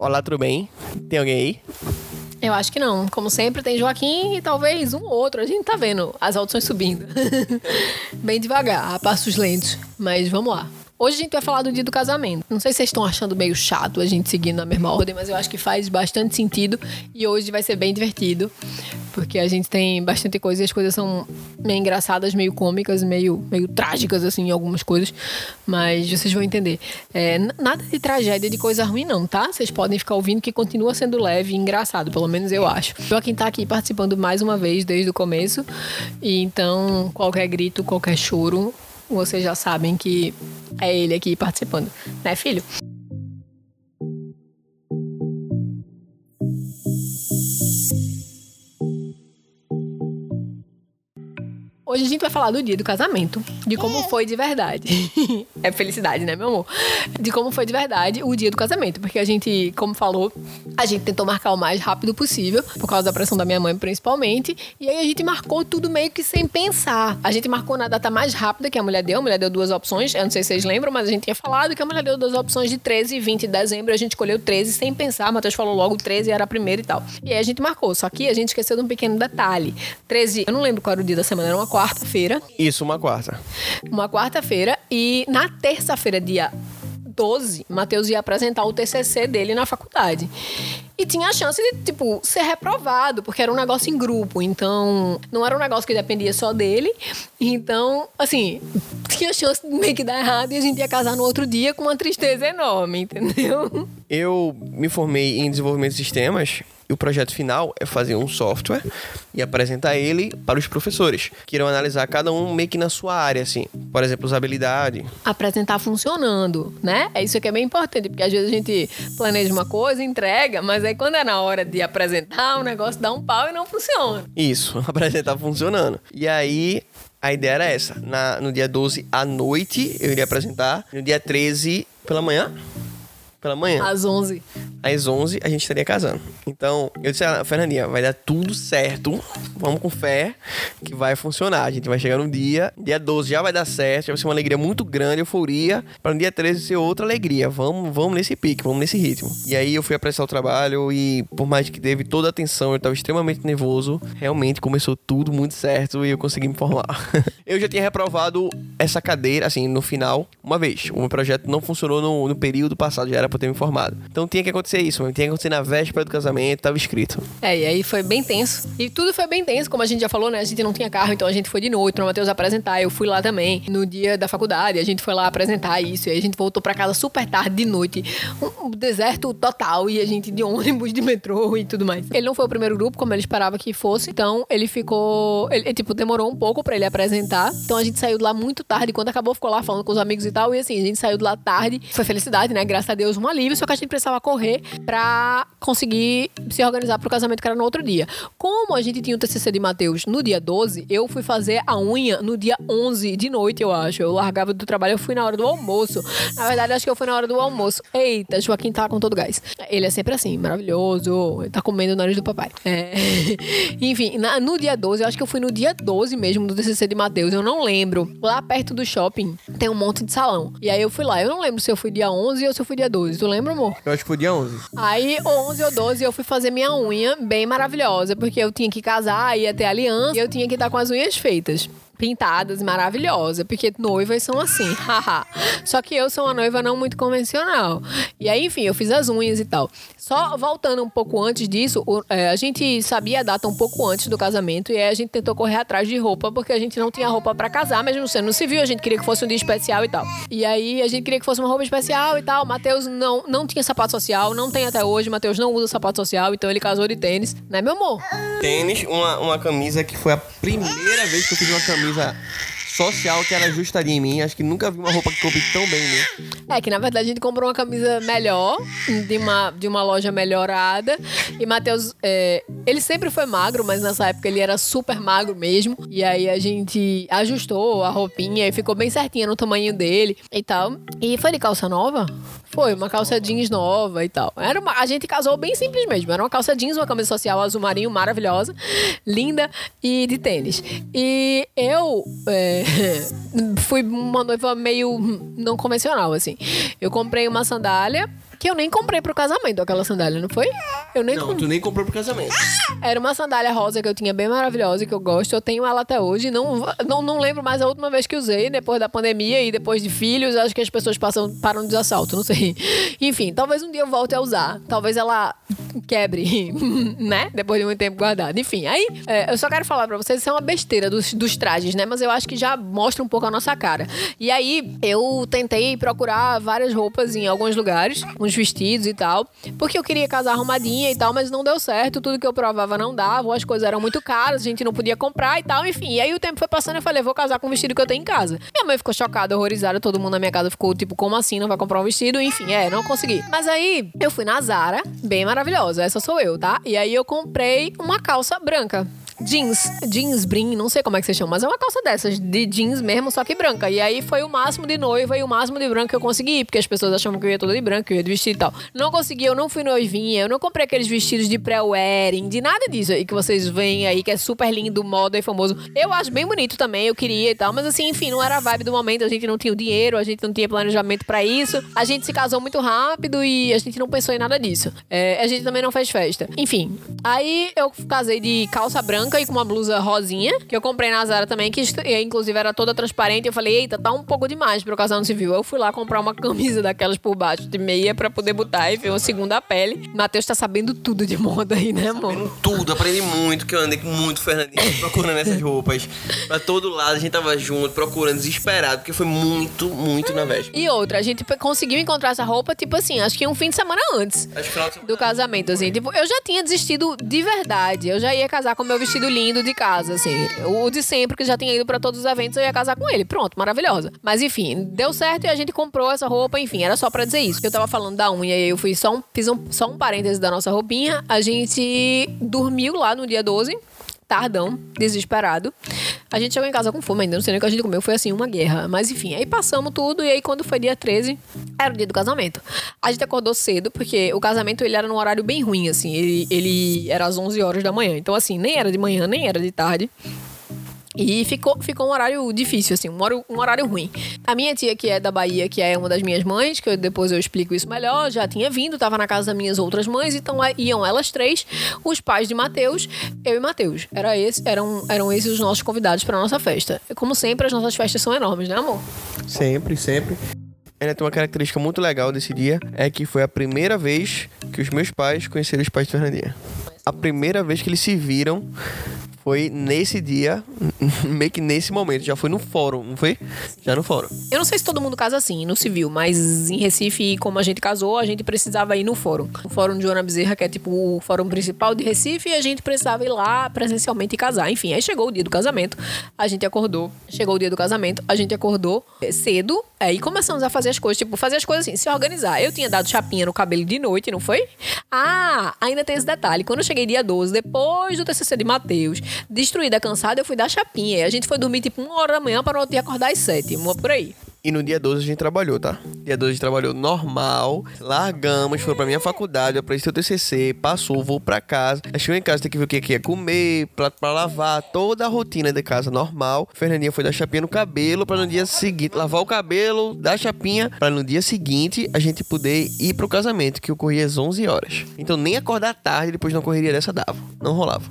Olá, tudo bem? Tem alguém aí? Eu acho que não. Como sempre, tem Joaquim e talvez um outro. A gente tá vendo as audições subindo. Bem devagar, a passos lentos. Mas vamos lá. Hoje a gente vai falar do dia do casamento. Não sei se vocês estão achando meio chato a gente seguir na mesma ordem, mas eu acho que faz bastante sentido e hoje vai ser bem divertido, porque a gente tem bastante coisa e as coisas são meio engraçadas, meio cômicas, meio, meio trágicas, assim, algumas coisas, mas vocês vão entender. É, nada de tragédia, de coisa ruim, não, tá? Vocês podem ficar ouvindo que continua sendo leve e engraçado, pelo menos eu acho. Joaquim tá aqui participando mais uma vez desde o começo, e então qualquer grito, qualquer choro, vocês já sabem que é ele aqui participando, né, filho? Hoje a gente vai falar do dia do casamento, de como foi de verdade. é felicidade, né, meu amor? De como foi de verdade o dia do casamento, porque a gente, como falou, a gente tentou marcar o mais rápido possível, por causa da pressão da minha mãe principalmente, e aí a gente marcou tudo meio que sem pensar. A gente marcou na data mais rápida que a mulher deu, a mulher deu duas opções, eu não sei se vocês lembram, mas a gente tinha falado que a mulher deu duas opções de 13 e 20 de dezembro, a gente escolheu 13 sem pensar, Matheus falou logo 13 era a primeira e tal. E aí a gente marcou, só que a gente esqueceu de um pequeno detalhe. 13, eu não lembro qual era o dia da semana, era uma quarta-feira. Isso, uma quarta. Uma quarta-feira. E na terça-feira, dia 12, Matheus ia apresentar o TCC dele na faculdade. E tinha a chance de, tipo, ser reprovado, porque era um negócio em grupo. Então, não era um negócio que dependia só dele. Então, assim, tinha chance de meio que dar errado e a gente ia casar no outro dia com uma tristeza enorme, entendeu? Eu me formei em desenvolvimento de sistemas e o projeto final é fazer um software e apresentar ele para os professores, que irão analisar cada um meio que na sua área, assim. Por exemplo, usabilidade. Apresentar funcionando, né? É isso que é bem importante, porque às vezes a gente planeja uma coisa, entrega, mas aí quando é na hora de apresentar, o negócio dá um pau e não funciona. Isso, apresentar funcionando. E aí, a ideia era essa. Na, no dia 12 à noite, eu iria apresentar. No dia 13 pela manhã, pela manhã. Às 11. Às 11 a gente estaria casando. Então, eu disse a Fernandinha, vai dar tudo certo. Vamos com fé que vai funcionar. A gente vai chegar no dia, dia 12 já vai dar certo, já vai ser uma alegria muito grande, euforia, para no dia 13 ser outra alegria. Vamos, vamos nesse pique, vamos nesse ritmo. E aí eu fui apressar o trabalho e por mais que teve toda a atenção, eu estava extremamente nervoso, realmente começou tudo muito certo e eu consegui me formar. eu já tinha reprovado essa cadeira, assim, no final, uma vez. O meu projeto não funcionou no, no período passado, já era pra ter me formado. Então tinha que acontecer isso, tinha que acontecer na véspera do casamento, tava escrito. É, e aí foi bem tenso. E tudo foi bem tenso, como a gente já falou, né? A gente não tinha carro, então a gente foi de noite para o Matheus apresentar. Eu fui lá também, no dia da faculdade, a gente foi lá apresentar isso. E aí a gente voltou para casa super tarde, de noite. Um, deserto total, e a gente de ônibus, de metrô e tudo mais. Ele não foi o primeiro grupo, como ele esperava que fosse, então ele ficou. Ele, tipo, demorou um pouco para ele apresentar. Então a gente saiu de lá muito tarde. Quando acabou, ficou lá falando com os amigos e tal. E assim, a gente saiu de lá tarde. Foi felicidade, né? Graças a Deus, um alívio, só que a gente precisava correr pra conseguir se organizar pro casamento que era no outro dia. Como a gente tinha o TCC de Matheus no dia 12, eu fui fazer a unha no dia 11 de noite, eu acho. Eu largava do trabalho, eu fui na hora do almoço. Na verdade, acho que eu fui na hora do almoço. Eita, Joaquim tá com todo gás. Ele é sempre assim, maravilhoso. Tá comendo o nariz do papai. É. Enfim, na, no dia 12, eu acho que eu fui no dia 12 mesmo do TCC de Matheus. Eu não lembro. Lá perto do shopping tem um monte de salão. E aí eu fui lá. Eu não lembro se eu fui dia 11 ou se eu fui dia 12. Tu lembra, amor? Eu acho que foi dia 11. Aí, 11 ou 12, eu fui fazer minha unha bem maravilhosa, porque eu tinha que casar, ia ter aliança, e eu tinha que estar com as unhas feitas pintadas, maravilhosa, porque noivas são assim, haha. Só que eu sou uma noiva não muito convencional. E aí, enfim, eu fiz as unhas e tal. Só voltando um pouco antes disso, é, a gente sabia a data um pouco antes do casamento e aí a gente tentou correr atrás de roupa porque a gente não tinha roupa para casar, mesmo sendo no civil, a gente queria que fosse um dia especial e tal. E aí a gente queria que fosse uma roupa especial e tal. Matheus não, não tinha sapato social, não tem até hoje. Matheus não usa sapato social, então ele casou de tênis, né, meu amor? Tênis, uma, uma camisa que foi a primeira vez que eu fiz uma camisa 比赛 social que era justaria em mim. Acho que nunca vi uma roupa que coube tão bem, né? É que na verdade a gente comprou uma camisa melhor, de uma, de uma loja melhorada. E Matheus, é, ele sempre foi magro, mas nessa época ele era super magro mesmo. E aí a gente ajustou a roupinha e ficou bem certinha no tamanho dele e tal. E foi de calça nova? Foi, uma calça jeans nova e tal. Era uma, a gente casou bem simples mesmo. Era uma calça jeans, uma camisa social azul marinho maravilhosa, linda e de tênis. E eu. É, fui uma noiva meio não convencional, assim. Eu comprei uma sandália que eu nem comprei pro casamento, aquela sandália, não foi? Eu nem Não, comprei. tu nem comprou pro casamento. Era uma sandália rosa que eu tinha bem maravilhosa, que eu gosto. Eu tenho ela até hoje. Não, não, não lembro mais a última vez que usei, depois da pandemia e depois de filhos. Acho que as pessoas passam, param de assalto, não sei. Enfim, talvez um dia eu volte a usar. Talvez ela quebre, né? Depois de muito tempo guardado. Enfim, aí é, eu só quero falar pra vocês, isso é uma besteira dos, dos trajes, né? Mas eu acho que já mostra um pouco a nossa cara. E aí eu tentei procurar várias roupas em alguns lugares, vestidos e tal, porque eu queria casar arrumadinha e tal, mas não deu certo. Tudo que eu provava não dava, as coisas eram muito caras, a gente não podia comprar e tal, enfim. E aí o tempo foi passando eu falei, vou casar com o vestido que eu tenho em casa. Minha mãe ficou chocada, horrorizada, todo mundo na minha casa ficou tipo, como assim? Não vai comprar um vestido? Enfim, é, não consegui. Mas aí eu fui na Zara, bem maravilhosa, essa sou eu, tá? E aí eu comprei uma calça branca. Jeans, jeans brim, não sei como é que você chama, mas é uma calça dessas, de jeans mesmo, só que branca. E aí foi o máximo de noiva e o máximo de branco que eu consegui, porque as pessoas achavam que eu ia toda de branco, eu ia de vestido e tal. Não consegui, eu não fui noivinha, eu não comprei aqueles vestidos de pré-wedding, de nada disso aí que vocês veem aí, que é super lindo, moda e famoso. Eu acho bem bonito também, eu queria e tal, mas assim, enfim, não era a vibe do momento, a gente não tinha o dinheiro, a gente não tinha planejamento pra isso, a gente se casou muito rápido e a gente não pensou em nada disso. É, a gente também não fez festa. Enfim, aí eu casei de calça branca e com uma blusa rosinha, que eu comprei na Zara também, que inclusive era toda transparente. Eu falei, eita, tá um pouco demais pro casal não civil. Eu fui lá comprar uma camisa daquelas por baixo de meia pra poder botar e ver uma segunda pele. Matheus tá sabendo tudo de moda aí, né, amor? Sabendo tudo, aprendi muito, que eu andei com muito Fernandinho procurando essas roupas. Pra todo lado, a gente tava junto, procurando, desesperado, porque foi muito, muito na véspera. E outra, a gente conseguiu encontrar essa roupa, tipo assim, acho que um fim de semana antes do casamento, assim. Tipo, eu já tinha desistido de verdade. Eu já ia casar com meu vestido lindo de casa, assim. O de sempre, que já tinha ido pra todos os eventos, eu ia casar com ele. Pronto, maravilhosa. Mas enfim, deu certo e a gente comprou essa roupa, enfim, era só pra dizer isso. Eu tava falando da unha e eu fui só um, fiz um, só um parêntese da nossa roupinha. A gente dormiu lá no dia 12 tardão, desesperado. A gente chegou em casa com fome ainda, não sei nem o que a gente comeu, foi assim, uma guerra. Mas enfim, aí passamos tudo e aí quando foi dia 13, era o dia do casamento. A gente acordou cedo, porque o casamento ele era num horário bem ruim, assim, ele, ele era às 11 horas da manhã. Então assim, nem era de manhã, nem era de tarde. E ficou, ficou um horário difícil, assim, um horário, um horário ruim. A minha tia, que é da Bahia, que é uma das minhas mães, que eu- depois eu explico isso melhor, já tinha vindo, tava na casa das minhas outras mães, então iam elas três, os pais de Mateus, eu e Mateus. Era esse, eram, eram esses os nossos convidados pra nossa festa. Como sempre, as nossas festas são enormes, né, amor? Sempre, sempre. Ainda tem uma característica muito legal desse dia, é que foi a primeira vez que os meus pais conheceram os pais de Fernandinha. A primeira vez que eles se viram foi nesse dia, meio que nesse momento. Já foi no fórum, não foi? Já no fórum. Eu não sei se todo mundo casa assim, no civil, mas em Recife, como a gente casou, a gente precisava ir no fórum. O fórum de Joana Bezerra, que é tipo o fórum principal de Recife, e a gente precisava ir lá presencialmente e casar. Enfim, aí chegou o dia do casamento, a gente acordou. Chegou o dia do casamento, a gente acordou eh, cedo, aí começamos a fazer as coisas, tipo, fazer as coisas assim, se organizar. Eu tinha dado chapinha no cabelo de noite, não foi? Ah, ainda tem esse detalhe. Quando eu cheguei dia 12, depois do TCC de Matheus, destruída, cansada, eu fui dar chapinha. E a gente foi dormir tipo uma hora da manhã para outro dia acordar às sete, uma por aí. E no dia 12 a gente trabalhou, tá? Dia 12 a gente trabalhou normal, largamos, foi pra minha faculdade, eu apresentei o TCC, passou, vou pra casa. Chegou em casa, tem que ver o que que ia comer, prato pra lavar, toda a rotina de casa normal. Fernandinha foi dar chapinha no cabelo pra no dia seguinte, lavar o cabelo, dar chapinha, pra no dia seguinte a gente poder ir pro casamento, que ocorria às 11 horas. Então nem acordar tarde depois de uma correria dessa dava, não rolava.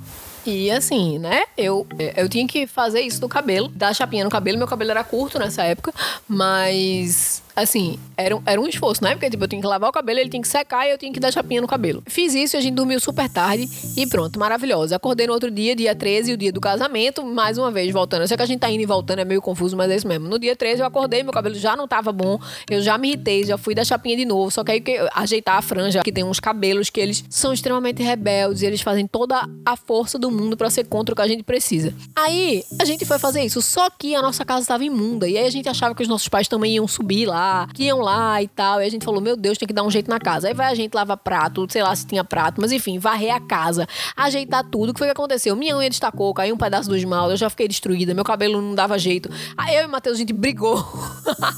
E assim, né? Eu, eu tinha que fazer isso no cabelo, dar chapinha no cabelo. Meu cabelo era curto nessa época, mas assim, era, um- era um esforço, né? Porque tipo, eu tinha que lavar o cabelo, ele tinha que secar e eu tinha que dar chapinha no cabelo. Fiz isso, a gente dormiu super tarde e pronto, maravilhosa. Acordei no outro dia, dia 13, o dia do casamento, mais uma vez voltando. Eu sei que a gente tá indo e voltando, é meio confuso, mas é isso mesmo. No dia 13 eu acordei, meu cabelo já não tava bom, eu já me irritei, já fui dar chapinha de novo. Só que aí que ajeitar a franja, que tem uns cabelos que eles são extremamente rebeldes, e eles fazem toda a força do mundo pra ser contra o que a gente precisa. Aí a gente foi fazer isso, só que a nossa casa estava imunda, e aí a gente achava que os nossos pais também iam subir lá, que iam lá e tal. E a gente falou: Meu Deus, tem que dar um jeito na casa. Aí vai a gente lavar prato, sei lá se tinha prato, mas enfim, varrer a casa, ajeitar tudo. O que foi que aconteceu? Minha unha destacou, caiu um pedaço do esmalte, eu já fiquei destruída, meu cabelo não dava jeito. Aí eu e o Matheus, a gente brigou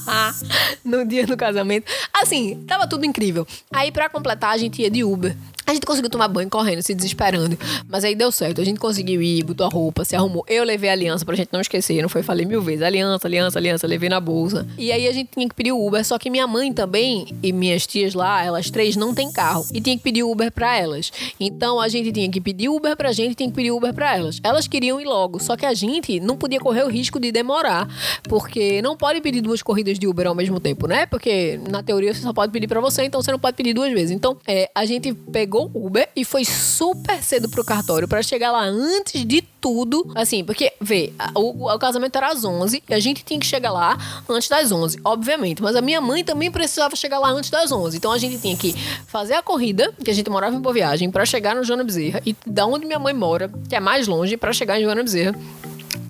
no dia do casamento. Assim, tava tudo incrível. Aí pra completar, a gente ia de Uber. A gente conseguiu tomar banho correndo, se desesperando. Mas aí deu certo. A gente conseguiu ir, botou a roupa, se arrumou. Eu levei a aliança pra gente não esquecer. Não foi? Falei mil vezes. Aliança, aliança, aliança. Levei na bolsa. E aí a gente tinha que pedir o Uber. Só que minha mãe também e minhas tias lá, elas três, não tem carro. E tinha que pedir Uber pra elas. Então a gente tinha que pedir Uber pra gente tinha que pedir Uber pra elas. Elas queriam ir logo. Só que a gente não podia correr o risco de demorar. Porque não pode pedir duas corridas de Uber ao mesmo tempo, né? Porque na teoria você só pode pedir pra você, então você não pode pedir duas vezes. Então é, a gente pegou o Uber e foi super cedo pro cartório pra chegar lá antes de tudo. Assim, porque, vê, o, o casamento era às 11 e a gente tinha que chegar lá antes das 11, obviamente. Mas a minha mãe também precisava chegar lá antes das 11. Então a gente tinha que fazer a corrida, que a gente morava em Boa Viagem, pra chegar no Joana Bezerra e da onde minha mãe mora, que é mais longe, pra chegar em Joana Bezerra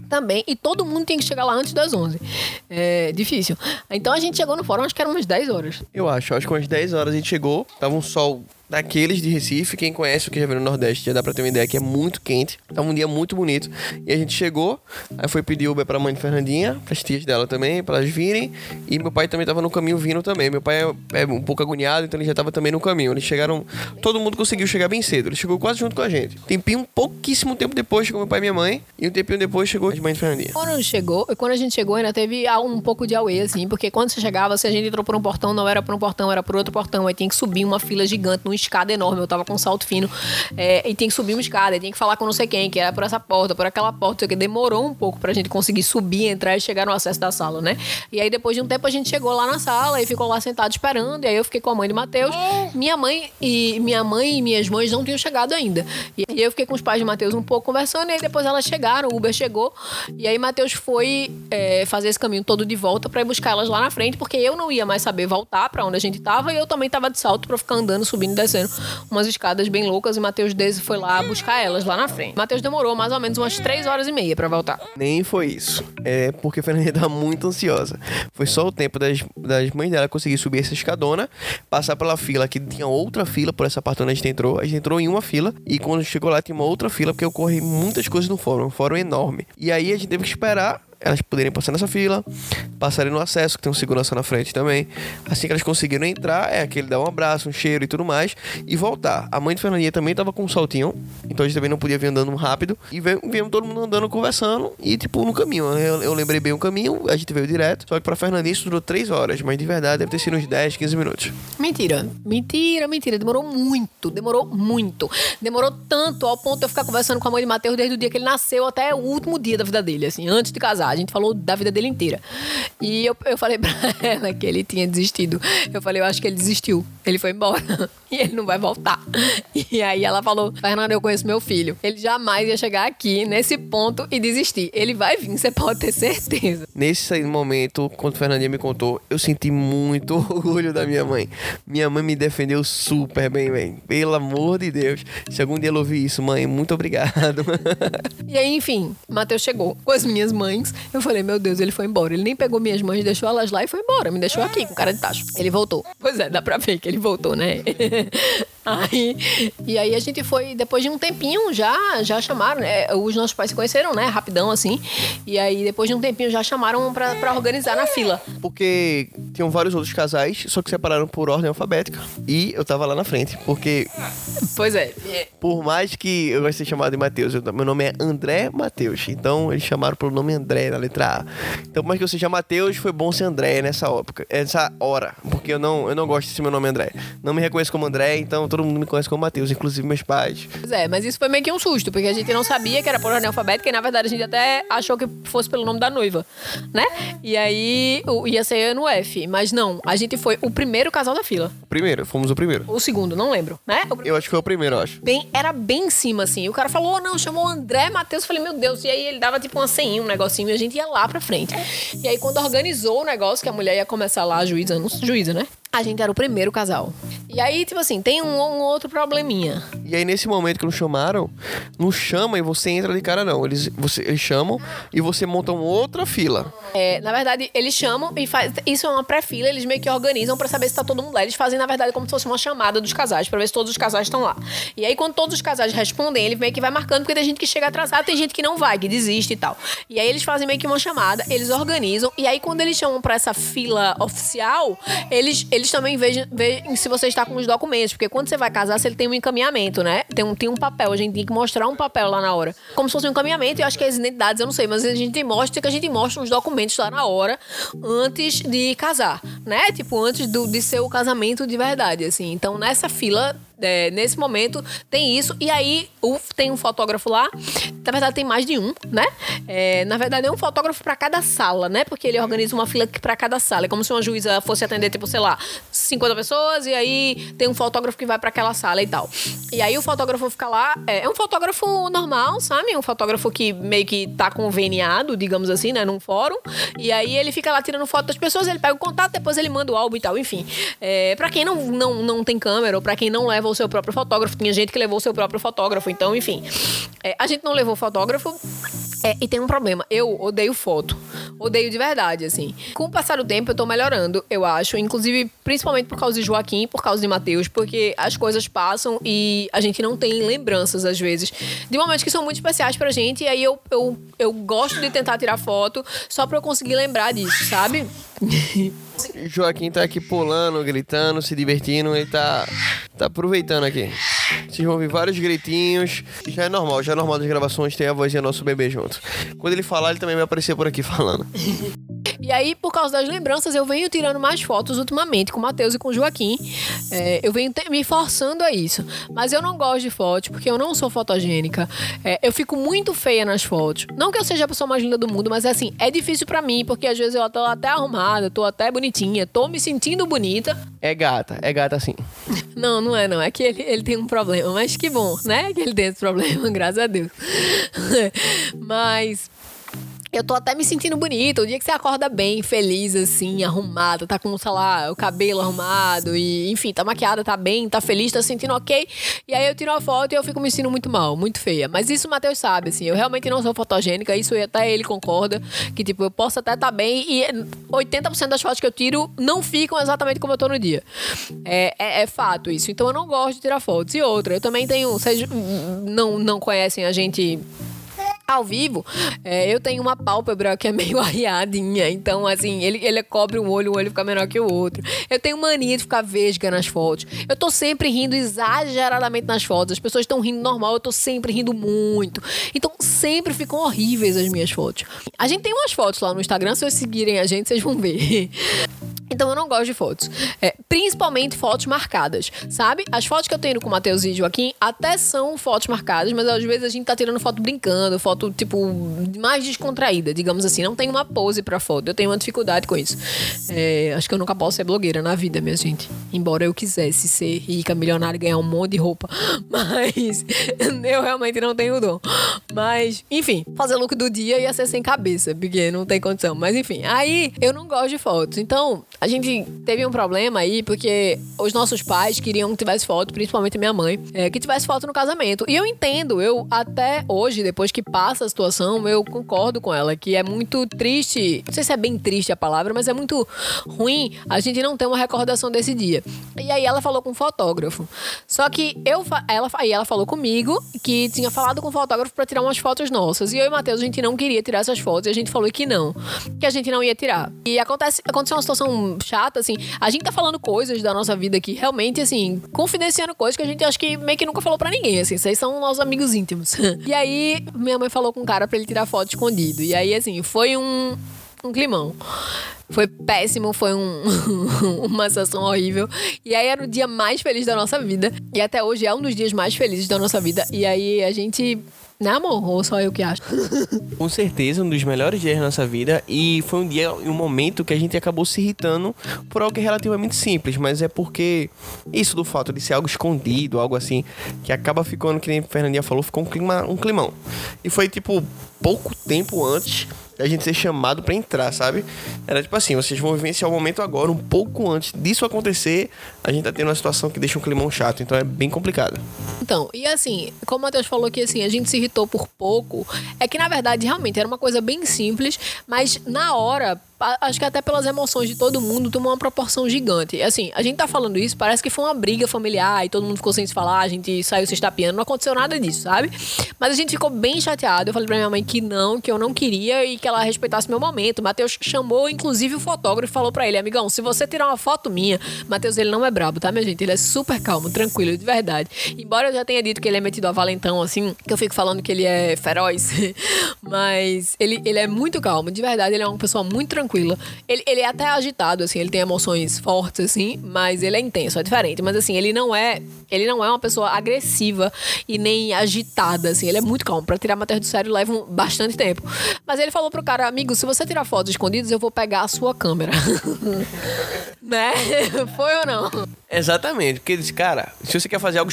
também, e todo mundo tem que chegar lá antes das 11. É difícil. Então a gente chegou no fórum, acho que eram umas 10 horas. Eu acho, acho que umas 10 horas a gente chegou, tava um sol daqueles de Recife, quem conhece o que já veio no Nordeste já dá pra ter uma ideia que é muito quente, tava um dia muito bonito, e a gente chegou, aí foi pedir Uber pra mãe de Fernandinha, pras tias dela também, pra elas virem, e meu pai também tava no caminho vindo também, meu pai é, é um pouco agoniado, então ele já tava também no caminho, eles chegaram, todo mundo conseguiu chegar bem cedo, ele chegou quase junto com a gente, tempinho, pouquíssimo tempo depois chegou meu pai e minha mãe, e um tempinho depois chegou a mãe de Fernandinha. Quando chegou, quando a gente chegou, ainda teve um pouco de auê, assim, porque quando você chegava, se a gente entrou por um portão, não era por um portão, era por outro portão. Aí tinha que subir uma fila gigante, numa escada enorme. Eu tava com salto fino. é, e tinha que subir uma escada, tinha que falar com não sei quem, que era por essa porta, por aquela porta, que demorou um pouco pra gente conseguir subir, entrar e chegar no acesso da sala, né? E aí depois de um tempo a gente chegou lá na sala e ficou lá sentado esperando. E aí eu fiquei com a mãe de Matheus. Minha mãe e minha mãe e minhas mães não tinham chegado ainda. E aí eu fiquei com os pais de Matheus um pouco conversando, e aí depois elas chegaram, o Uber chegou. E aí Matheus foi é, fazer esse caminho todo de volta ir buscar elas lá na frente, porque eu não ia mais saber voltar pra onde a gente tava, e eu também tava de salto pra ficar andando, subindo e descendo umas escadas bem loucas, e Matheus Dese foi lá buscar elas lá na frente. Matheus demorou mais ou menos umas três horas e meia pra voltar. Nem foi isso. É porque a Fernandinha tava muito ansiosa. Foi só o tempo das, das mães dela conseguir subir essa escadona, passar pela fila, que tinha outra fila por essa parte onde a gente entrou. A gente entrou em uma fila e quando chegou lá tinha uma outra fila, porque ocorre muitas coisas no fórum. Um fórum enorme. E aí a gente teve que esperar elas poderem passar nessa fila, passarem no acesso, que tem um segurança na frente também. Assim que elas conseguiram entrar, é aquele dar um abraço, um cheiro e tudo mais, e voltar. A mãe de Fernandinha também tava com um saltinho, então a gente também não podia vir andando rápido. E viemos todo mundo andando, conversando, e tipo, no caminho. Eu, eu lembrei bem o caminho, a gente veio direto. Só que pra Fernandinha isso durou 3 horas, mas de verdade deve ter sido uns 10, 15 minutos. Mentira. Mentira, mentira. Demorou muito. Demorou muito. Demorou tanto ao ponto de eu ficar conversando com a mãe de Matheus desde o dia que ele nasceu até o último dia da vida dele, assim, antes de casar. A gente falou da vida dele inteira. E eu, eu falei pra ela que ele tinha desistido. Eu falei, eu acho que ele desistiu. Ele foi embora. E ele não vai voltar. E aí ela falou, Fernanda, eu conheço meu filho. Ele jamais ia chegar aqui, nesse ponto, e desistir. Ele vai vir, você pode ter certeza. Nesse momento, quando Fernandinha me contou, eu senti muito orgulho da minha mãe. Minha mãe me defendeu super bem, velho. Pelo amor de Deus. Se algum dia ela ouvir isso, mãe, muito obrigado. E aí, enfim, Matheus chegou com as minhas mães. Eu falei, meu Deus, ele foi embora. Ele nem pegou minhas mães, deixou elas lá e foi embora. Me deixou aqui com cara de tacho. Ele voltou. Pois é, dá pra ver que ele voltou, né? aí, e aí a gente foi, depois de um tempinho, já, já chamaram, né? Os nossos pais se conheceram, né? Rapidão, assim. E aí, depois de um tempinho, já chamaram pra, pra organizar na fila. Porque tinham vários outros casais, só que separaram por ordem alfabética. E eu tava lá na frente, porque Pois é. por mais que eu goste de ser chamado de Matheus, eu- meu nome é André Matheus. Então eles chamaram pelo nome André na letra A. Então, por mais que eu seja Matheus, foi bom ser André nessa época, nessa hora. Porque eu não, eu não gosto de ser meu nome André. Não me reconheço como André, então todo mundo me conhece como Matheus, inclusive meus pais. Pois é, mas isso foi meio que um susto, porque a gente não sabia que era por ordem alfabética e na verdade a gente até achou que fosse pelo nome da noiva, né? E aí o- ia ser no F, mas não, a gente foi o primeiro casal da fila. Primeiro, fomos o primeiro. O segundo, não lembro, né? O Eu acho que foi o primeiro, eu acho. Bem, era bem em cima, assim. O cara falou, não, chamou André Matheus. Eu Falei, meu Deus. E aí ele dava tipo uma senha, um negocinho, e a gente ia lá pra frente. E aí, quando organizou o negócio, que a mulher ia começar lá, a juíza, não juíza, né? A gente era o primeiro casal. E aí, tipo assim, tem um, um outro probleminha. E aí, nesse momento que não chamaram, não chama e você entra de cara, não. Eles, você, eles chamam e você monta uma outra fila. É, na verdade, eles chamam e faz. Isso é uma pré-fila, eles meio que organizam pra saber se tá todo mundo lá. Eles fazem, na verdade, como se fosse uma chamada dos casais, pra ver se todos os casais estão lá. E aí, quando todos os casais respondem, ele meio que vai marcando, porque tem gente que chega atrasado, tem gente que não vai, que desiste e tal. E aí eles fazem meio que uma chamada, eles organizam, e aí quando eles chamam pra essa fila oficial, eles, eles eles também veem, veem se você está com os documentos, porque quando você vai casar, você tem um encaminhamento, né? Tem um, tem um papel, a gente tem que mostrar um papel lá na hora. Como se fosse um encaminhamento, eu acho que as identidades, eu não sei, mas a gente mostra que a gente mostra os documentos lá na hora, antes de casar, né? Tipo, antes do, de ser o casamento de verdade, assim. Então, nessa fila é, nesse momento tem isso. E aí o, tem um fotógrafo lá. Na verdade, tem mais de um, né? É, na verdade, é um fotógrafo para cada sala, né? Porque ele organiza uma fila para cada sala. É como se uma juíza fosse atender, tipo, sei lá, 50 pessoas, e aí tem um fotógrafo que vai para aquela sala e tal. E aí o fotógrafo fica lá. É, é, um fotógrafo normal, sabe? Um fotógrafo que meio que tá conveniado, digamos assim, né? Num fórum. E aí ele fica lá tirando foto das pessoas, ele pega o contato, depois ele manda o álbum e tal. Enfim. É, para quem não, não, não tem câmera, ou para quem não leva o seu próprio fotógrafo. Tinha gente que levou o seu próprio fotógrafo. Então, enfim. É, a gente não levou fotógrafo. É, e tem um problema. Eu odeio foto. Odeio de verdade, assim. Com o passar do tempo, eu tô melhorando, eu acho. Inclusive, principalmente por causa de Joaquim, por causa de Matheus, porque as coisas passam e a gente não tem lembranças, às vezes, de momentos que são muito especiais pra gente. E aí eu, eu, eu gosto de tentar tirar foto só pra eu conseguir lembrar disso, sabe? Joaquim tá aqui pulando, gritando, se divertindo, ele tá, tá aproveitando aqui. Vocês vão ouvir vários gritinhos. Já é normal, já é normal das gravações ter a vozinha nosso bebê junto. Quando ele falar, ele também vai aparecer por aqui falando. E aí, por causa das lembranças, eu venho tirando mais fotos ultimamente com o Matheus e com o Joaquim. É, eu venho me forçando a isso. Mas eu não gosto de fotos, porque eu não sou fotogênica. É, eu fico muito feia nas fotos. Não que eu seja a pessoa mais linda do mundo, mas assim, é difícil para mim, porque às vezes eu tô até arrumada, tô até bonitinha, tô me sentindo bonita. É gata, é gata assim. Não, não é não. É que ele, ele tem um problema, mas que bom, né? Que ele tem esse problema, graças a Deus. mas eu tô até me sentindo bonita. O dia que você acorda bem, feliz, assim, arrumada, tá com, sei lá, o cabelo arrumado e, enfim, tá maquiada, tá bem, tá feliz, tá se sentindo ok. E aí eu tiro a foto e eu fico me sentindo muito mal, muito feia. Mas isso o Matheus sabe, assim, eu realmente não sou fotogênica, isso até ele concorda, que, tipo, eu posso até tá bem e 80% das fotos que eu tiro não ficam exatamente como eu tô no dia. É, é, é, fato isso. Então eu não gosto de tirar fotos. E outra, eu também tenho. Vocês não, não conhecem a gente ao vivo, é, eu tenho uma pálpebra que é meio arriadinha. Então, assim, ele, ele cobre um olho, o olho fica menor que o outro. Eu tenho mania de ficar vesga nas fotos. Eu tô sempre rindo exageradamente nas fotos. As pessoas estão rindo normal, eu tô sempre rindo muito. Então, sempre ficam horríveis as minhas fotos. A gente tem umas fotos lá no Instagram, se vocês seguirem a gente, vocês vão ver. Então eu não gosto de fotos. É, principalmente fotos marcadas, sabe? As fotos que eu tenho com o Matheus e Joaquim até são fotos marcadas, mas às vezes a gente tá tirando foto brincando, foto, tipo, mais descontraída, digamos assim. Não tem uma pose pra foto. Eu tenho uma dificuldade com isso. É, acho que eu nunca posso ser blogueira na vida, minha gente. Embora eu quisesse ser rica, milionária e ganhar um monte de roupa. Mas eu realmente não tenho dom. Mas, enfim, fazer look do dia ia ser sem cabeça, porque não tem condição. Mas enfim, aí eu não gosto de fotos. Então, a gente teve um problema aí, porque os nossos pais queriam que tivesse foto, principalmente minha mãe, é, que tivesse foto no casamento. E eu entendo, eu até hoje, depois que passa a situação, eu concordo com ela, que é muito triste, não sei se é bem triste a palavra, mas é muito ruim a gente não ter uma recordação desse dia. E aí ela falou com um fotógrafo. Só que eu, ela, aí ela falou comigo que tinha falado com o fotógrafo para tirar umas fotos nossas. E eu e o Matheus, a gente não queria tirar essas fotos, e a gente falou que não, que a gente não ia tirar. E acontece, aconteceu uma situação chata, assim. A gente tá falando coisas da nossa vida aqui, realmente, assim, confidenciando coisas que a gente acho que meio que nunca falou para ninguém, assim. Vocês são nossos amigos íntimos. e aí, minha mãe falou com um cara para ele tirar foto escondido. E aí, assim, foi um, um climão. Foi péssimo, foi um, uma sensação horrível. E aí era o dia mais feliz da nossa vida. E até hoje é um dos dias mais felizes da nossa vida. E aí a gente né, amor? Ou só eu que acho? Com certeza, um dos melhores dias da nossa vida. E foi um dia e um momento que a gente acabou se irritando por algo que relativamente simples, mas é porque isso do fato de ser algo escondido, algo assim, que acaba ficando, que nem a Fernandinha falou, ficou um, clima, um climão. E foi tipo pouco tempo antes a gente ser chamado para entrar, sabe? Era tipo assim, vocês vão vivenciar o momento agora, um pouco antes disso acontecer, a gente tá tendo uma situação que deixa um climão chato, então é bem complicado. Então, e assim, como o Matheus falou que assim, a gente se irritou por pouco, é que na verdade realmente era uma coisa bem simples, mas na hora acho que até pelas emoções de todo mundo, tomou uma proporção gigante. Assim, a gente tá falando isso, parece que foi uma briga familiar e todo mundo ficou sem se falar, a gente saiu se estapeando, não aconteceu nada disso, sabe? Mas a gente ficou bem chateado. Eu falei pra minha mãe que não, que eu não queria e que ela respeitasse meu momento. Matheus chamou, inclusive, o fotógrafo e falou pra ele, amigão, se você tirar uma foto minha, Matheus, ele não é brabo, tá, minha gente? Ele é super calmo, tranquilo, de verdade. Embora eu já tenha dito que ele é metido a valentão, assim, que eu fico falando que ele é feroz, mas ele, ele é muito calmo, de verdade, ele é uma pessoa muito tranquila. Ele, ele é até agitado, assim, ele tem emoções fortes, assim, mas ele é intenso, é diferente. Mas assim, ele não é. Ele não é uma pessoa agressiva e nem agitada, assim. Ele é muito calmo. Pra tirar Matheus do sério leva um, bastante tempo. Mas ele falou pro cara, amigo, se você tirar fotos escondidas, eu vou pegar a sua câmera. né? Foi ou não? Exatamente, porque ele disse, cara, se você quer fazer algo.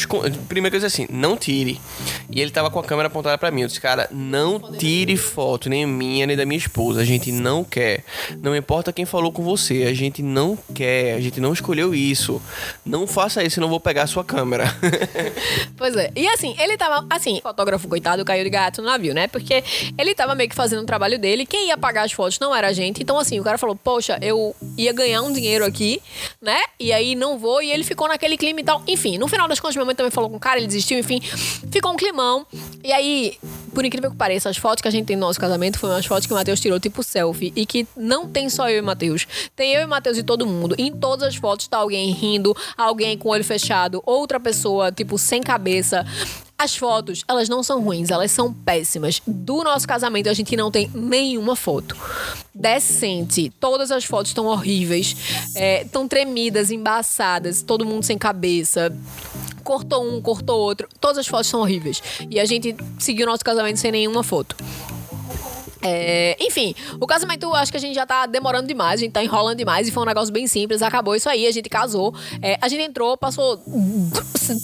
Primeira coisa assim, não tire. E ele tava com a câmera apontada para mim. Eu disse, cara, não tire foto, nem minha, nem da minha esposa. A gente não quer. Não importa quem falou com você, a gente não quer. A gente não escolheu isso. Não faça isso, senão vou pegar a sua câmera. pois é. E assim, ele tava. Assim, fotógrafo, coitado, caiu de gato no navio, né? Porque ele tava meio que fazendo o trabalho dele. Quem ia pagar as fotos não era a gente. Então, assim, o cara falou, poxa, eu ia ganhar um dinheiro aqui, né? E aí não vou e ele ficou naquele clima e tal. Enfim, no final das contas, minha mãe também falou com o cara, ele desistiu, enfim. Ficou um climão. E aí, por incrível que pareça, as fotos que a gente tem no nosso casamento foram as fotos que o Matheus tirou, tipo selfie. E que não tem só eu e Matheus. Tem eu e Matheus e todo mundo. Em todas as fotos tá alguém rindo, alguém com o olho fechado, outra pessoa, tipo, sem cabeça. As fotos, elas não são ruins, elas são péssimas. Do nosso casamento, a gente não tem nenhuma foto decente. Todas as fotos estão horríveis, estão é, tremidas, embaçadas, todo mundo sem cabeça cortou um, cortou outro. Todas as fotos são horríveis. E a gente seguiu nosso casamento sem nenhuma foto. É, enfim, o casamento acho que a gente já tá demorando demais, a gente tá enrolando demais e foi um negócio bem simples. Acabou isso aí, a gente casou. É, a gente entrou, passou.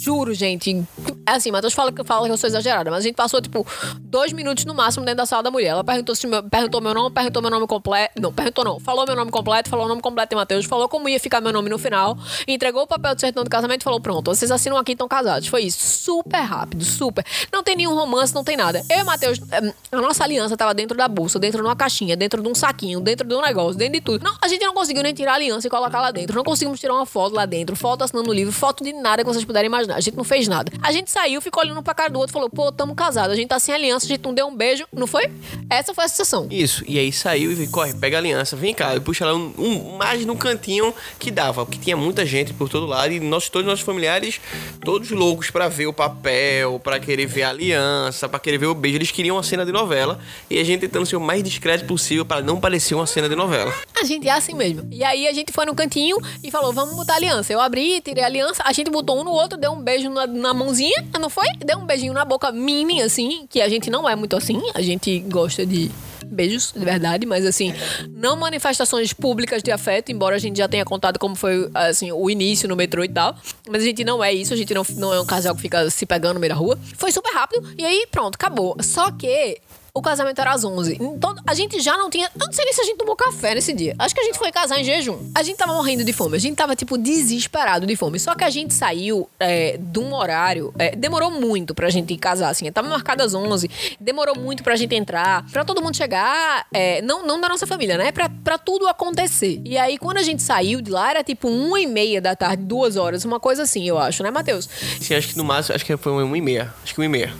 Juro, gente. É assim, Matheus fala, fala que eu sou exagerada, mas a gente passou, tipo, dois minutos no máximo dentro da sala da mulher. Ela perguntou, se meu, perguntou meu nome, perguntou meu nome completo. Não, perguntou não. Falou meu nome completo, falou o nome completo de Matheus, falou como ia ficar meu nome no final, entregou o papel de certidão de casamento e falou: pronto, vocês assinam aqui e estão casados. Foi isso. Super rápido, super. Não tem nenhum romance, não tem nada. Eu e Matheus, eh, a nossa aliança tava dentro da bolsa, dentro de uma caixinha, dentro de um saquinho, dentro de um negócio, dentro de tudo. Não, a gente não conseguiu nem tirar a aliança e colocar lá dentro. Não conseguimos tirar uma foto lá dentro, foto assinando o livro, foto de nada que vocês puderem imaginar. A gente não fez nada. A gente saiu, ficou olhando pra cara do outro, falou: pô, tamo casado, a gente tá sem aliança, a gente não deu um beijo, não foi? Essa foi a sensação. Isso, e aí saiu e corre, pega a aliança, vem cá, e puxa lá um, um, mais no cantinho que dava, porque tinha muita gente por todo lado e nós, todos os nossos familiares, todos loucos para ver o papel, para querer ver a aliança, para querer ver o beijo. Eles queriam uma cena de novela e a gente tentando ser o mais discreto possível para não parecer uma cena de novela. A gente é assim mesmo. E aí a gente foi no cantinho e falou: vamos botar aliança. Eu abri, tirei a aliança, a gente botou um no outro, deu um beijo na, na mãozinha, não foi? Deu um beijinho na boca mini, assim, que a gente não é muito assim, a gente gosta de beijos, de verdade, mas assim, não manifestações públicas de afeto, embora a gente já tenha contado como foi assim, o início no metrô e tal. Mas a gente não é isso, a gente não, não é um casal que fica se pegando no meio da rua. Foi super rápido e aí pronto, acabou. Só que o casamento era às 11. Então, a gente já não tinha. Eu não sei nem se a gente tomou café nesse dia. Acho que a gente foi casar em jejum. A gente tava morrendo de fome. A gente tava, tipo, desesperado de fome. Só que a gente saiu é, de um horário. É, demorou muito pra gente casar, assim. Tava marcado às 11. Demorou muito pra gente entrar. Pra todo mundo chegar. É, não, não da nossa família, né? Pra, pra tudo acontecer. E aí, quando a gente saiu de lá, era tipo uma e meia da tarde, duas horas. Uma coisa assim, eu acho, né, Matheus? Sim, acho que no máximo, acho que foi uma e meia. Acho que uma e meia.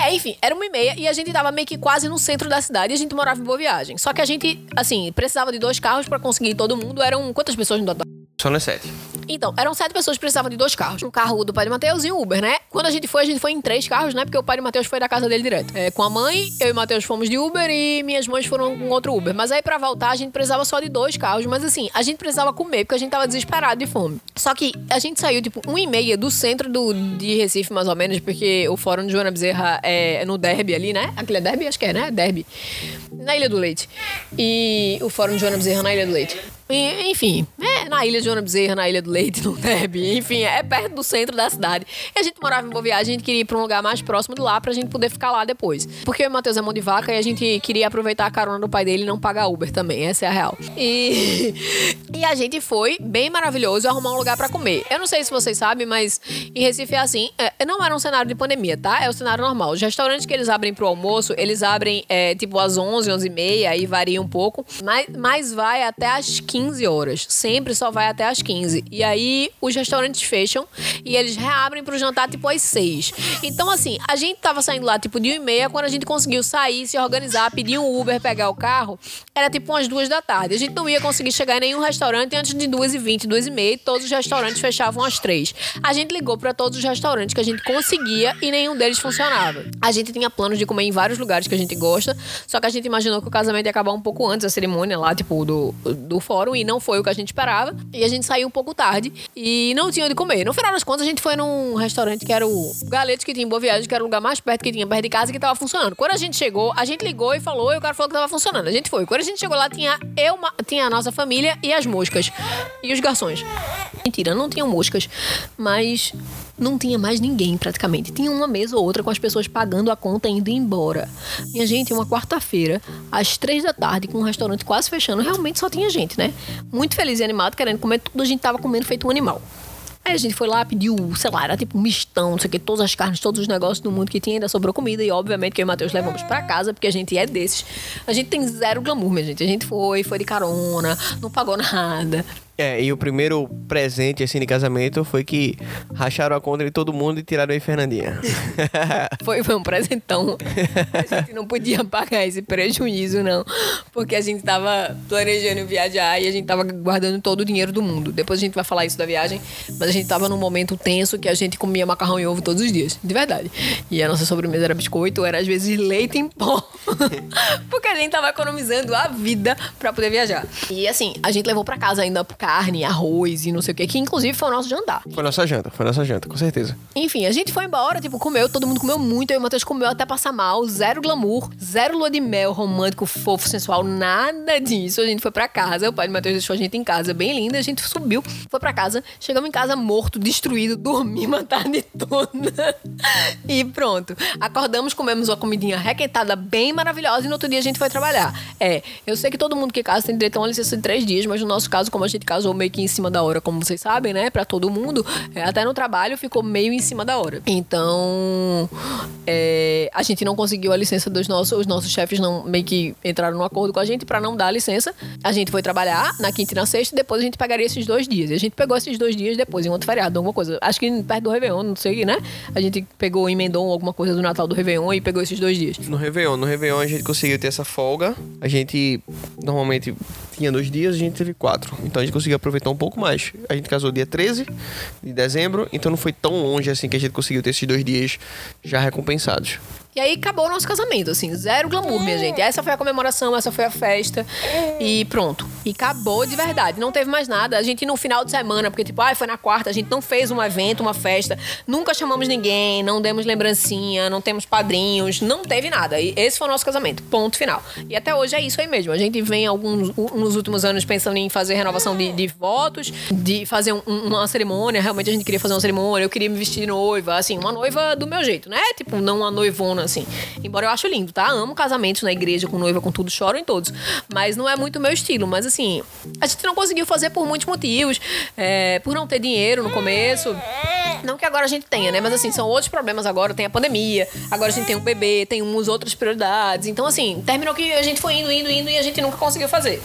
É, enfim, era uma e meia e a gente tava meio que quase no centro da cidade e a gente morava em Boa Viagem. Só que a gente, assim, precisava de dois carros para conseguir todo mundo. Eram quantas pessoas no total? Só nas sete. Então, eram sete pessoas que precisavam de dois carros. Um carro do pai de Matheus e um Uber, né? Quando a gente foi, a gente foi em três carros, né? Porque o pai de Matheus foi da casa dele direto. É, com a mãe, eu e Matheus fomos de Uber e minhas mães foram com outro Uber. Mas aí para voltar, a gente precisava só de dois carros. Mas assim, a gente precisava comer, porque a gente tava desesperado de fome. Só que a gente saiu, tipo, um e meia do centro do, de Recife, mais ou menos, porque o Fórum de Joana Bezerra é no Derby ali, né? Aquele é Derby? Acho que é, né? Derby. Na Ilha do Leite. E o Fórum de Joana Bezerra na Ilha do Leite. Enfim, é na ilha de Joana Bezerra, na ilha do Leite, no Derby. Enfim, é perto do centro da cidade. E a gente morava em Boa Viagem, a gente queria ir pra um lugar mais próximo de lá pra gente poder ficar lá depois. Porque o Matheus é mão de vaca e a gente queria aproveitar a carona do pai dele e não pagar Uber também. Essa é a real. E, e a gente foi, bem maravilhoso, arrumar um lugar pra comer. Eu não sei se vocês sabem, mas em Recife é assim. É, não era um cenário de pandemia, tá? É o cenário normal. Os restaurantes que eles abrem pro almoço, eles abrem é, tipo às 11, 11 e meia, aí varia um pouco. Mas, mas vai até às 15 horas. Sempre só vai até às 15. E aí os restaurantes fecham e eles reabrem pro jantar tipo às 6. Então, assim, a gente tava saindo lá tipo de 1 e meia, quando a gente conseguiu sair, se organizar, pedir um Uber, pegar o carro, era tipo umas duas da tarde. A gente não ia conseguir chegar em nenhum restaurante antes de 2 e 20, 2 e meia, todos os restaurantes fechavam às 3. A gente ligou para todos os restaurantes que a gente conseguia e nenhum deles funcionava. A gente tinha planos de comer em vários lugares que a gente gosta, só que a gente imaginou que o casamento ia acabar um pouco antes da cerimônia lá, tipo, do, do fórum, e não foi o que a gente esperava. E a gente saiu um pouco tarde e não tinha onde comer. No final das contas, a gente foi num restaurante que era o Galetes, que tinha em Boa Viagem, que era o lugar mais perto que tinha, perto de casa, que tava funcionando. Quando a gente chegou, a gente ligou e falou, e o cara falou que tava funcionando. A gente foi. Quando a gente chegou lá, tinha eu, tinha a nossa família e as moscas. E os garçons. Mentira, não tinham moscas, mas não tinha mais ninguém praticamente. Tinha uma mesa ou outra com as pessoas pagando a conta e indo embora. Minha gente, uma quarta-feira, às três da tarde, com o restaurante quase fechando, realmente só tinha gente, né? Muito feliz e animado, querendo comer tudo, a gente tava comendo feito um animal. Aí a gente foi lá, pediu, sei lá, era tipo um mistão, não sei o que, todas as carnes, todos os negócios do mundo que tinha, ainda sobrou comida. E obviamente que eu e o Matheus levamos pra casa, porque a gente é desses. A gente tem zero glamour, minha gente. A gente foi, foi de carona, não pagou nada. É, e o primeiro presente, assim, de casamento foi que racharam a conta de todo mundo e tiraram aí Fernandinha. foi, foi um presentão. A gente não podia pagar esse prejuízo, não. Porque a gente tava planejando viajar e a gente tava guardando todo o dinheiro do mundo. Depois a gente vai falar isso da viagem, mas a gente tava num momento tenso que a gente comia macarrão e ovo todos os dias, de verdade. E a nossa sobremesa era biscoito, era às vezes leite em pó. porque a gente tava economizando a vida para poder viajar. E assim, a gente levou para casa ainda carne, arroz e não sei o que, que inclusive foi o nosso jantar. Foi nossa janta, foi nossa janta, com certeza. Enfim, a gente foi embora, tipo, comeu, todo mundo comeu muito, eu e o Matheus comeu até passar mal, zero glamour, zero lua de mel romântico, fofo, sensual, nada disso. A gente foi para casa, o pai do Matheus deixou a gente em casa, bem linda, a gente subiu, foi para casa, chegamos em casa morto, destruído, dormimos a tarde toda. e pronto. Acordamos, comemos uma comidinha requentada bem maravilhosa e no outro dia a gente foi trabalhar. É, eu sei que todo mundo que casa tem direito a uma licença de três dias, mas no nosso caso, como a gente casou meio que em cima da hora, como vocês sabem, né? Pra todo mundo. É, até no trabalho ficou meio em cima da hora. Então, é, a gente não conseguiu a licença dos nossos, os nossos chefes não meio que entraram no acordo com a gente para não dar a licença. A gente foi trabalhar na quinta e na sexta, depois a gente pegaria esses dois dias. E a gente pegou esses dois dias depois, em outro feriado, alguma coisa. Acho que perto do Réveillon, não sei, né? A gente pegou, emendou alguma coisa do Natal do Réveillon e pegou esses dois dias. No Réveillon, no Réveillon a gente conseguiu ter essa folga. A gente normalmente tinha dois dias, a gente teve quatro. Então a gente conseguiu aproveitar um pouco mais. A gente casou dia 13 de dezembro, então não foi tão longe assim que a gente conseguiu ter esses dois dias já recompensados. E aí acabou o nosso casamento, assim, zero glamour, minha gente. Essa foi a comemoração, essa foi a festa. E pronto. E acabou de verdade. Não teve mais nada. A gente no final de semana, porque tipo, ah, foi na quarta, a gente não fez um evento, uma festa, nunca chamamos ninguém, não demos lembrancinha, não temos padrinhos, não teve nada. E esse foi o nosso casamento. Ponto final. E até hoje é isso aí mesmo. A gente vem alguns nos últimos anos pensando em fazer renovação de, de votos, de fazer um, uma cerimônia. Realmente a gente queria fazer uma cerimônia, eu queria me vestir de noiva, assim, uma noiva do meu jeito, né? Tipo, não uma noivona assim. Embora eu acho lindo, tá? Amo casamentos na igreja, com noiva, com tudo, choro em todos. Mas não é muito meu estilo. Mas assim, a gente não conseguiu fazer por muitos motivos. É, por não ter dinheiro no começo. Não que agora a gente tenha, né? Mas assim, são outros problemas agora. Tem a pandemia, agora a gente tem um bebê, tem umas outras prioridades. Então, assim, terminou que a gente foi indo, indo, indo e a gente nunca conseguiu fazer.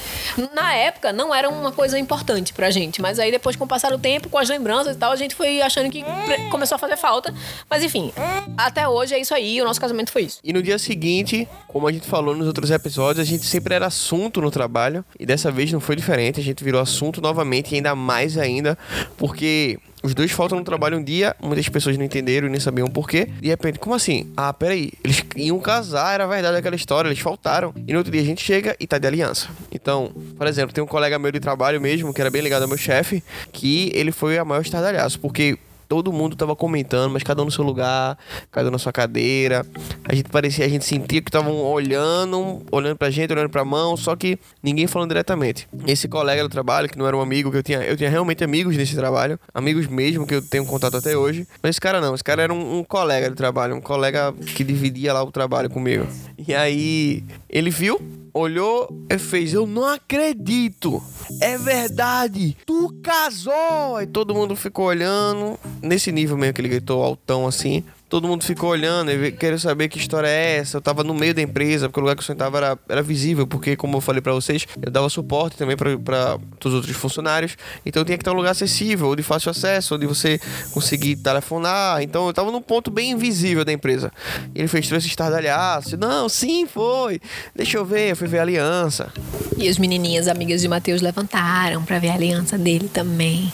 Na época, não era uma coisa importante pra gente. Mas aí, depois, com o passar do tempo, com as lembranças e tal, a gente foi achando que começou a fazer falta. Mas enfim, até hoje é isso aí. O nosso casamento foi isso. E no dia seguinte, como a gente falou nos outros episódios, a gente sempre era assunto no trabalho. E dessa vez não foi diferente. A gente virou assunto novamente, e ainda mais ainda, porque os dois faltam no trabalho um dia, muitas pessoas não entenderam e nem sabiam porquê. De repente, como assim? Ah, peraí, eles iam casar, era verdade aquela história, eles faltaram. E no outro dia a gente chega e tá de aliança. Então, por exemplo, tem um colega meu de trabalho mesmo, que era bem ligado ao meu chefe, que ele foi a maior estardalhaço, porque todo mundo tava comentando, mas cada um no seu lugar, cada um na sua cadeira. A gente parecia, a gente sentia que estavam olhando, olhando pra gente, olhando pra mão, só que ninguém falando diretamente. Esse colega do trabalho, que não era um amigo que eu tinha, eu tinha realmente amigos nesse trabalho, amigos mesmo que eu tenho contato até hoje. Mas esse cara não, esse cara era um, um colega do trabalho, um colega que dividia lá o trabalho comigo. E aí ele viu, olhou e fez: Eu não acredito! É verdade! Tu casou! Aí todo mundo ficou olhando, nesse nível mesmo que ele gritou altão assim. Todo mundo ficou olhando e querendo saber que história é essa. Eu tava no meio da empresa, porque o lugar que eu sentava era, era visível, porque, como eu falei para vocês, eu dava suporte também para os outros funcionários. Então tinha que estar um lugar acessível, de fácil acesso, onde você conseguir telefonar. Então eu tava num ponto bem invisível da empresa. Ele fez todo esse estardalhaço. Não, sim, foi. Deixa eu ver, eu fui ver a aliança. E as menininhas amigas de Matheus levantaram para ver a aliança dele também.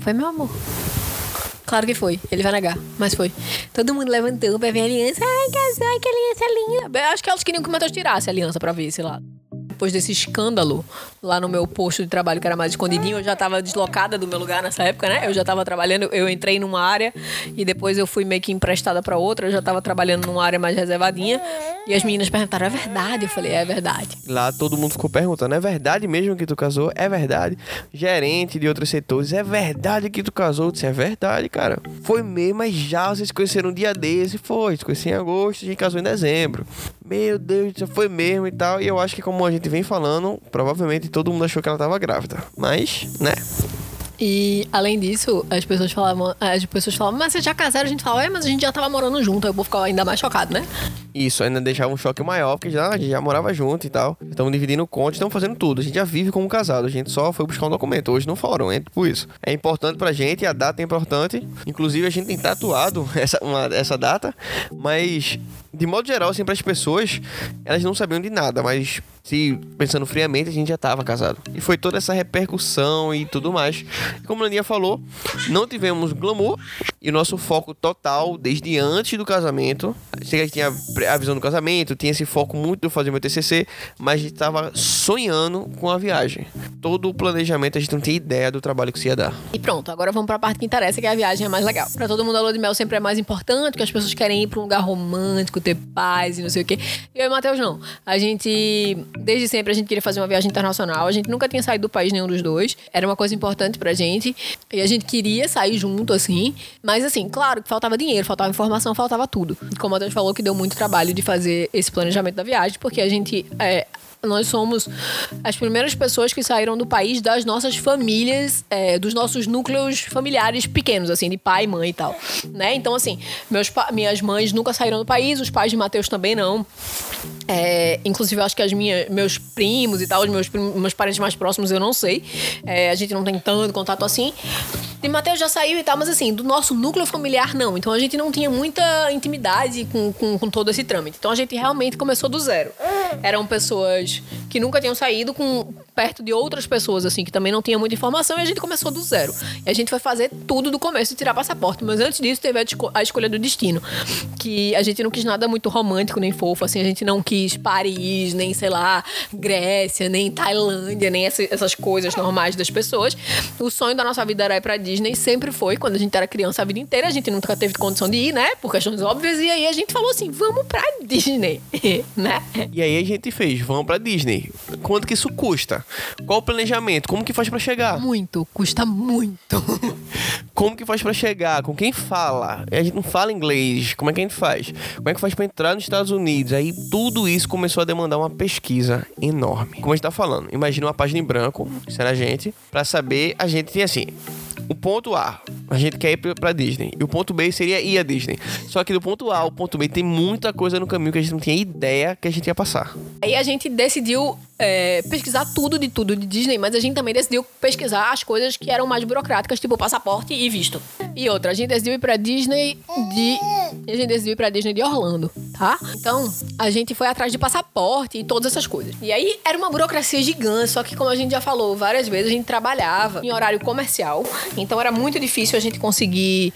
Foi meu amor. Claro que foi. Ele vai negar, mas foi. Todo mundo levantou pra ver a aliança. Ai, casal, que aliança linda. Eu acho que elas queriam que o Matheus tirasse a aliança pra ver, sei lá depois desse escândalo lá no meu posto de trabalho, que era mais escondidinho, eu já estava deslocada do meu lugar nessa época, né? Eu já estava trabalhando, eu entrei numa área e depois eu fui meio que emprestada para outra, eu já estava trabalhando numa área mais reservadinha. E as meninas perguntaram: "É verdade?" Eu falei: "É verdade". Lá todo mundo ficou perguntando: "É verdade mesmo que tu casou?" "É verdade". Gerente de outros setores: "É verdade que tu casou?" Eu disse: "É verdade, cara". Foi mesmo, mas já vocês conheceram um dia desse, foi, se conheci em agosto, a gente casou em dezembro. Meu Deus, foi mesmo e tal. E eu acho que como a gente vem falando, provavelmente todo mundo achou que ela tava grávida. Mas, né? E além disso, as pessoas falavam, as pessoas falavam, mas vocês já casaram? A gente falava, é, mas a gente já tava morando junto, aí eu vou ficar ainda mais chocado, né? Isso, ainda deixava um choque maior, porque já, a gente já morava junto e tal. Estamos dividindo conta, estamos fazendo tudo. A gente já vive como casado, a gente só foi buscar um documento. Hoje não foram, é tipo isso. É importante pra gente, a data é importante. Inclusive, a gente tem tatuado essa, uma, essa data, mas de modo geral, assim, para as pessoas, elas não sabiam de nada, mas se pensando friamente, a gente já estava casado. E foi toda essa repercussão e tudo mais. Como a Aninha falou, não tivemos glamour e o nosso foco total, desde antes do casamento, a gente tinha a visão do casamento, tinha esse foco muito de fazer meu TCC, mas a gente estava sonhando com a viagem. Todo o planejamento, a gente não tinha ideia do trabalho que se ia dar. E pronto, agora vamos para a parte que interessa, que é a viagem é mais legal. Para todo mundo, a lua de mel sempre é mais importante, porque as pessoas querem ir para um lugar romântico, ter paz e não sei o quê. Eu e o Matheus não. A gente, desde sempre, a gente queria fazer uma viagem internacional. A gente nunca tinha saído do país nenhum dos dois. Era uma coisa importante pra gente. E a gente queria sair junto, assim. Mas, assim, claro que faltava dinheiro, faltava informação, faltava tudo. Como o Matheus falou, que deu muito trabalho de fazer esse planejamento da viagem, porque a gente. É, nós somos as primeiras pessoas que saíram do país das nossas famílias, é, dos nossos núcleos familiares pequenos, assim, de pai, mãe e tal, né? Então, assim, meus minhas mães nunca saíram do país, os pais de Mateus também não. É, inclusive, eu acho que as minhas, meus primos e tal, os meus, meus parentes mais próximos, eu não sei. É, a gente não tem tanto contato assim. De Mateus já saiu e tal, mas assim, do nosso núcleo familiar, não. Então a gente não tinha muita intimidade com, com, com todo esse trâmite. Então a gente realmente começou do zero. Eram pessoas que nunca tinham saído com perto de outras pessoas, assim, que também não tinham muita informação, e a gente começou do zero. E a gente foi fazer tudo do começo de tirar passaporte. Mas antes disso, teve a, esco a escolha do destino. Que a gente não quis nada muito romântico nem fofo, assim, a gente não quis Paris, nem, sei lá, Grécia, nem Tailândia, nem essa, essas coisas normais das pessoas. O sonho da nossa vida era ir pra Disney, sempre foi, quando a gente era criança a vida inteira, a gente nunca teve condição de ir, né? Por questões óbvias, e aí a gente falou assim: vamos pra Disney, né? E aí a gente fez, vamos pra Disney. Quanto que isso custa? Qual o planejamento? Como que faz para chegar? Muito, custa muito. Como que faz para chegar? Com quem fala? A gente não fala inglês. Como é que a gente faz? Como é que faz para entrar nos Estados Unidos? Aí tudo isso começou a demandar uma pesquisa enorme. Como a gente tá falando, imagina uma página em branco, isso era a gente, para saber, a gente tinha assim, o ponto A, a gente quer ir pra Disney. E o ponto B seria ir a Disney. Só que do ponto A ao ponto B tem muita coisa no caminho que a gente não tinha ideia que a gente ia passar. Aí a gente decidiu é, pesquisar tudo de tudo de Disney, mas a gente também decidiu pesquisar as coisas que eram mais burocráticas, tipo passaporte e visto. E outra, a gente decidiu ir pra Disney de. A gente decidiu ir pra Disney de Orlando, tá? Então, a gente foi atrás de passaporte e todas essas coisas. E aí era uma burocracia gigante, só que como a gente já falou várias vezes, a gente trabalhava em horário comercial. Então era muito difícil a gente conseguir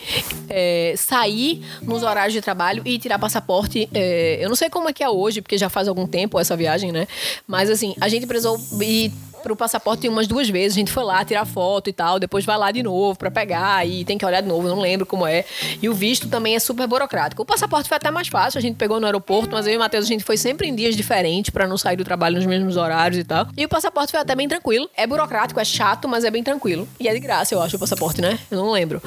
é, sair nos horários de trabalho e tirar passaporte. É, eu não sei como é que é hoje, porque já faz algum tempo essa viagem, né? Mas assim, a gente precisou ir pro passaporte umas duas vezes. A gente foi lá tirar foto e tal, depois vai lá de novo para pegar e tem que olhar de novo, não lembro como é. E o visto também é super burocrático. O passaporte foi até mais fácil, a gente pegou no aeroporto, mas eu e o Matheus a gente foi sempre em dias diferentes para não sair do trabalho nos mesmos horários e tal. E o passaporte foi até bem tranquilo. É burocrático, é chato, mas é bem tranquilo. E é de graça, eu acho, o passaporte, né? Eu não lembro.